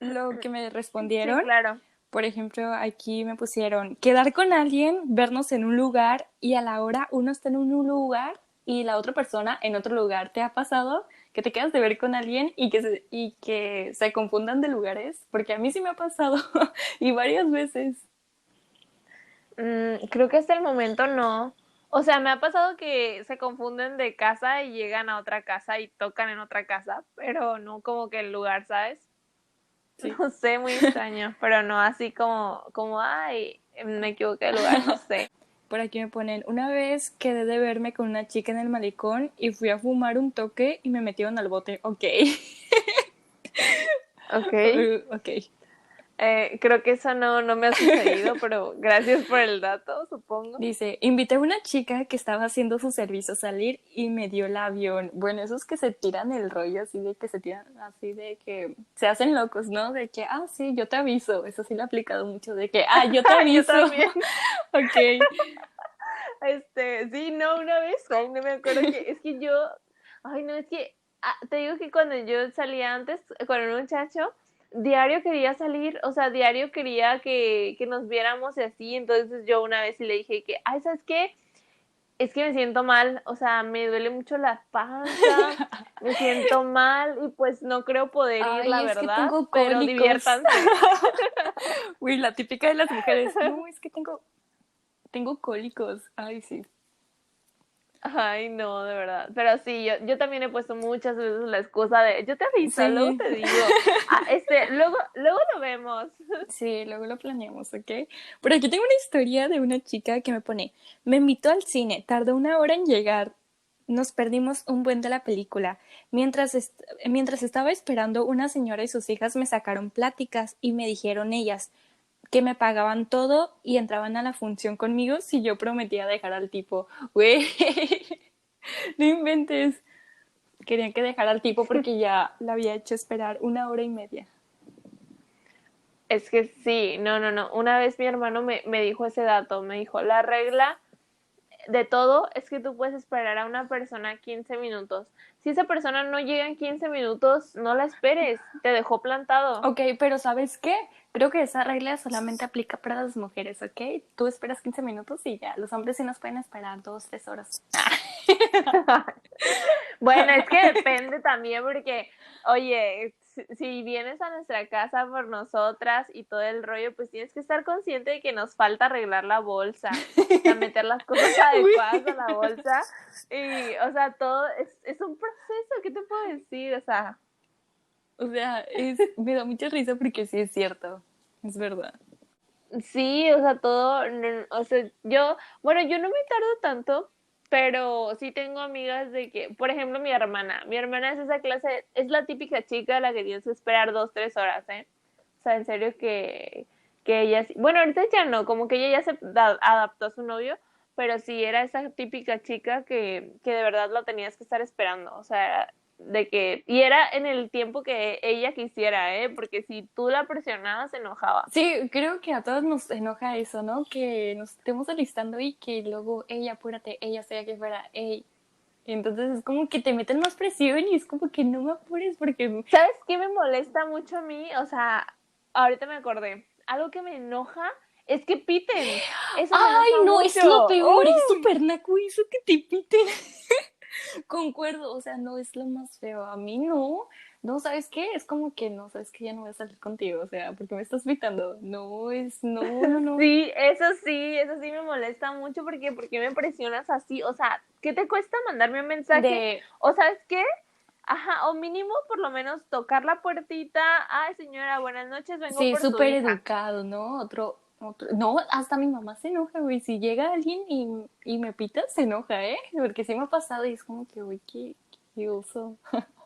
lo que me respondieron. claro. Por ejemplo, aquí me pusieron quedar con alguien, vernos en un lugar y a la hora uno está en un lugar y la otra persona en otro lugar. ¿Te ha pasado que te quedas de ver con alguien y que se, y que se confundan de lugares? Porque a mí sí me ha pasado y varias veces. Mm, creo que hasta el momento no. O sea, me ha pasado que se confunden de casa y llegan a otra casa y tocan en otra casa, pero no como que el lugar, ¿sabes? No sé, muy extraño, pero no así como, como, ay, me equivoqué de lugar, no sé. Por aquí me ponen, una vez quedé de verme con una chica en el malecón y fui a fumar un toque y me metieron al bote, ok. Ok. ok. Eh, creo que eso no, no me ha sucedido, pero gracias por el dato, supongo. Dice, invité a una chica que estaba haciendo su servicio a salir y me dio el avión. Bueno, esos que se tiran el rollo así de que se tiran así de que se hacen locos, ¿no? De que, ah, sí, yo te aviso. Eso sí lo he aplicado mucho, de que, ah, yo te aviso. también. ok. Este, sí, no, una vez, ay, no me acuerdo que, es que yo, ay, no, es que, ah, te digo que cuando yo salía antes con un muchacho, diario quería salir, o sea, diario quería que, que nos viéramos y así, entonces yo una vez le dije que, ay, ¿sabes qué? Es que me siento mal, o sea, me duele mucho la panza, me siento mal y pues no creo poder ir, Ay, la es que verdad, tengo pero diviértanse. Uy, la típica de las mujeres. No, es que tengo, tengo cólicos. Ay, sí. Ay, no, de verdad. Pero sí, yo, yo también he puesto muchas veces la excusa de, yo te aviso, Sí. luego te digo. Ah, este, luego, luego lo vemos. Sí, luego lo planeamos, ¿ok? Por aquí tengo una historia de una chica que me pone, me invitó al cine, tardó una hora en llegar, nos perdimos un buen de la película. Mientras, est- mientras estaba esperando, una señora y sus hijas me sacaron pláticas y me dijeron ellas que me pagaban todo y entraban a la función conmigo si yo prometía dejar al tipo. Güey, no inventes. Querían que dejara al tipo porque ya la había hecho esperar una hora y media. Es que sí, no, no, no. Una vez mi hermano me, me dijo ese dato, me dijo, la regla de todo es que tú puedes esperar a una persona 15 minutos. Si esa persona no llega en 15 minutos, no la esperes, te dejó plantado. Ok, pero ¿sabes qué? Creo que esa regla solamente aplica para las mujeres, ¿ok? Tú esperas 15 minutos y ya. Los hombres sí nos pueden esperar dos, tres horas. Bueno, es que depende también porque, oye, si, si vienes a nuestra casa por nosotras y todo el rollo, pues tienes que estar consciente de que nos falta arreglar la bolsa, o sea, meter las cosas adecuadas a la bolsa y, o sea, todo es, es un proceso, ¿qué te puedo decir? O sea, O sea, es, me da mucha risa porque sí es cierto. Es verdad. sí, o sea, todo, o sea, yo, bueno, yo no me tardo tanto. Pero sí tengo amigas de que, por ejemplo, mi hermana. Mi hermana es esa clase, es la típica chica a la que tienes que esperar dos, tres horas, ¿eh? O sea, en serio que, que ella, bueno, ahorita ya no, como que ella ya se da- adaptó a su novio, pero sí era esa típica chica que, que de verdad la tenías que estar esperando, o sea, de que, y era en el tiempo que ella quisiera, ¿eh? Porque si tú la presionabas, se enojaba. Sí, creo que a todos nos enoja eso, ¿no? Que nos estemos alistando y que luego, ella, apúrate, ella sea que fuera, ey. Entonces es como que te meten más presión y es como que no me apures porque... ¿Sabes qué me molesta mucho a mí? O sea, ahorita me acordé. Algo que me enoja es que piten. Eso me Ay, no, es lo peor, es Uy. súper naco eso que te piten. Concuerdo, o sea, no es lo más feo. A mí no, no, ¿sabes qué? Es como que no, ¿sabes qué? Ya no voy a salir contigo, o sea, porque me estás pitando. No, es, no, no, no. Sí, eso sí, eso sí me molesta mucho porque ¿por qué me presionas así? O sea, ¿qué te cuesta mandarme un mensaje? De, O ¿sabes qué? Ajá, o mínimo por lo menos tocar la puertita. Ay, señora, buenas noches, vengo sí, por su súper educado, ¿no? Otro, otro, no, hasta mi mamá se enoja, güey. Si llega alguien y, y me pita, se enoja, ¿eh? Porque sí me ha pasado y es como que, güey, qué, qué oso.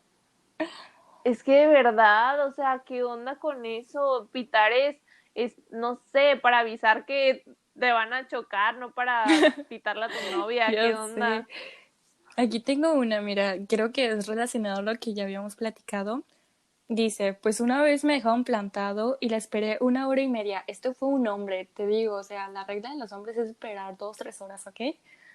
Es que de verdad, o sea, ¿qué onda con eso? Pitar es, es, no sé, para avisar que te van a chocar, no para pitarle a tu novia, ¿qué sé. onda? Aquí tengo una, mira, creo que es relacionado a lo que ya habíamos platicado. Dice, pues una vez me dejaron plantado y la esperé una hora y media. Esto fue un hombre, te digo, o sea, la regla de los hombres es esperar dos, tres horas, ¿ok?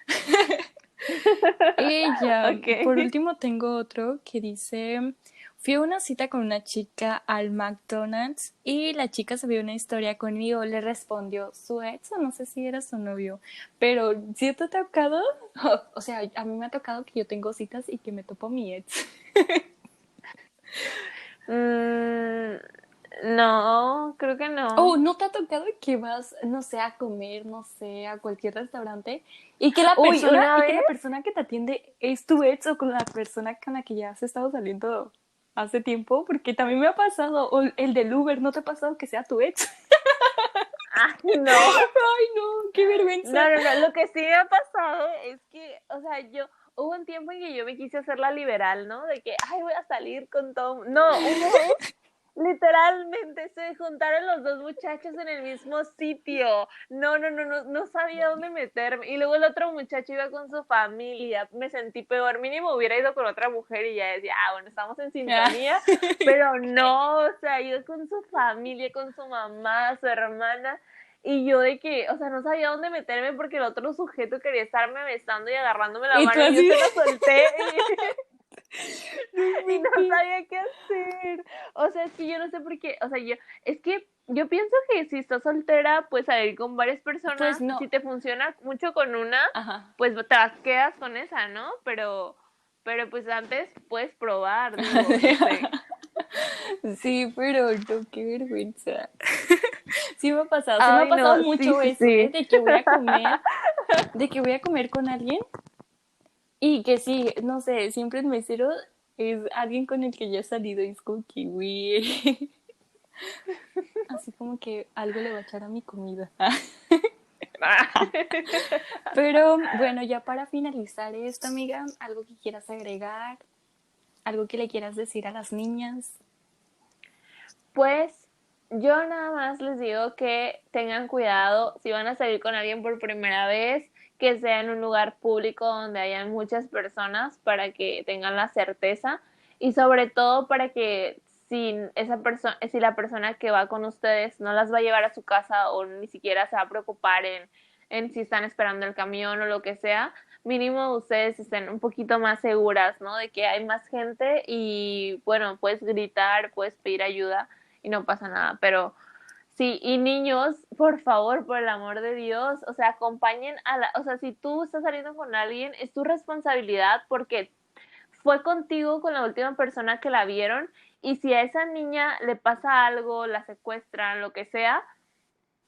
Ella, Ok. por último tengo otro que dice, fui a una cita con una chica al McDonald's y la chica se vio una historia conmigo, le respondió su ex o no sé si era su novio, pero si te ha tocado, o sea, a mí me ha tocado que yo tengo citas y que me topo mi ex. Mm, no, creo que no. Oh, ¿no te ha tocado que vas, no sé, a comer, no sé, a cualquier restaurante y que la Uy, persona, y que la persona que te atiende es tu ex o con la persona con la que ya has estado saliendo hace tiempo? Porque también me ha pasado, o el del Uber, ¿no te ha pasado que sea tu ex? Ay, no. Ay, no, qué vergüenza. No, no, no, lo que sí me ha pasado es que, o sea, yo, hubo un tiempo en que yo me quise hacer la liberal, ¿no? De que, ay, voy a salir con todo. No, hubo, literalmente se juntaron los dos muchachos en el mismo sitio. No, no, no, no, no sabía dónde meterme. Y luego el otro muchacho iba con su familia. Me sentí peor. Mínimo hubiera ido con otra mujer y ya decía, ah, bueno, estamos en sintonía. Pero no, o sea, iba con su familia, con su mamá, su hermana. Y yo de que, o sea, no sabía dónde meterme porque el otro sujeto quería estarme besando y agarrándome la mano y yo se lo solté. y no sabía qué hacer. O sea, es que yo no sé por qué, o sea, yo, es que yo pienso que si estás soltera, puedes salir con varias personas. Pues no. Si te funciona mucho con una, pues te quedas con esa, ¿no? Pero, pero pues antes puedes probar. Sí, pero no, qué vergüenza. Sí me ha pasado, sí me ha pasado mucho eso, ¿eh? de que voy a comer, de que voy a comer con alguien y que sí, no sé, siempre el mesero es alguien con el que ya he salido y es como que, Así como que algo le va a echar a mi comida. Pero bueno, ya para finalizar esto, amiga, algo que quieras agregar, algo que le quieras decir a las niñas. Pues yo nada más les digo que tengan cuidado si van a salir con alguien por primera vez, que sea en un lugar público donde haya muchas personas para que tengan la certeza y sobre todo para que si esa persona si la persona que va con ustedes no las va a llevar a su casa o ni siquiera se va a preocupar en, en si están esperando el camión o lo que sea, mínimo ustedes estén un poquito más seguras, ¿no? De que hay más gente y bueno, puedes gritar, puedes pedir ayuda y no pasa nada, pero Sí, y niños, por favor, por el amor de Dios, o sea, acompañen a la, o sea, si tú estás saliendo con alguien, es tu responsabilidad porque fue contigo con la última persona que la vieron y si a esa niña le pasa algo, la secuestran, lo que sea,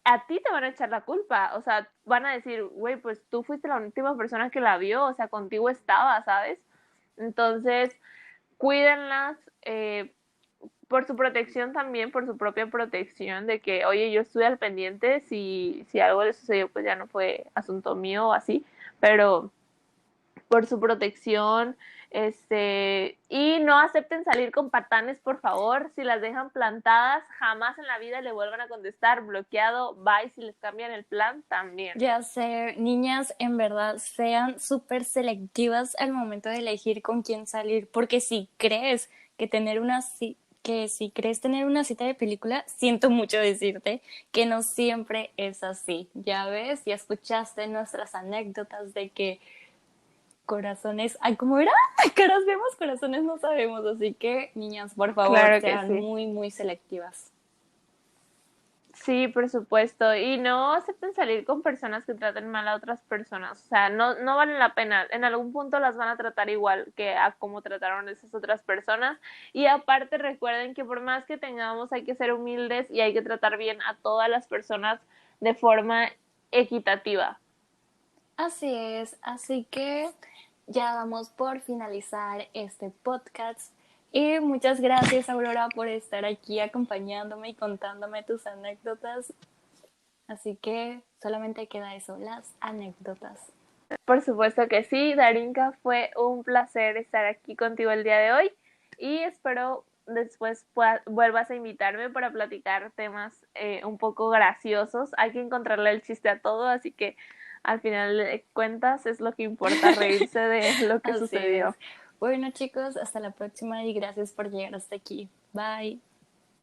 a ti te van a echar la culpa, o sea, van a decir, güey, pues tú fuiste la última persona que la vio, o sea, contigo estaba, ¿sabes? Entonces, cuídenlas, eh, por su protección también, por su propia protección, de que, oye, yo estuve al pendiente, si, si algo le sucedió, pues ya no fue asunto mío o así, pero por su protección, este, y no acepten salir con patanes, por favor, si las dejan plantadas, jamás en la vida le vuelvan a contestar, bloqueado, bye, si les cambian el plan, también. Ya sé, niñas, en verdad, sean súper selectivas al momento de elegir con quién salir, porque si crees que tener una que si crees tener una cita de película, siento mucho decirte que no siempre es así. Ya ves, ya escuchaste nuestras anécdotas de que corazones, ay, ¿cómo era? Caras vemos, corazones no sabemos, así que niñas, por favor, sean muy, muy selectivas. Sí, por supuesto. Y no acepten salir con personas que traten mal a otras personas. O sea, no, no vale la pena. En algún punto las van a tratar igual que a cómo trataron esas otras personas. Y aparte recuerden que por más que tengamos hay que ser humildes y hay que tratar bien a todas las personas de forma equitativa. Así es. Así que ya vamos por finalizar este podcast. Y muchas gracias, Aurora, por estar aquí acompañándome y contándome tus anécdotas. Así que solamente queda eso, las anécdotas. Por supuesto que sí, Darinka, fue un placer estar aquí contigo el día de hoy y espero después vuelvas a invitarme para platicar temas eh, un poco graciosos. Hay que encontrarle el chiste a todo, así que al final de cuentas es lo que importa, reírse de lo que sucedió. Bueno chicos, hasta la próxima y gracias por llegar hasta aquí. Bye.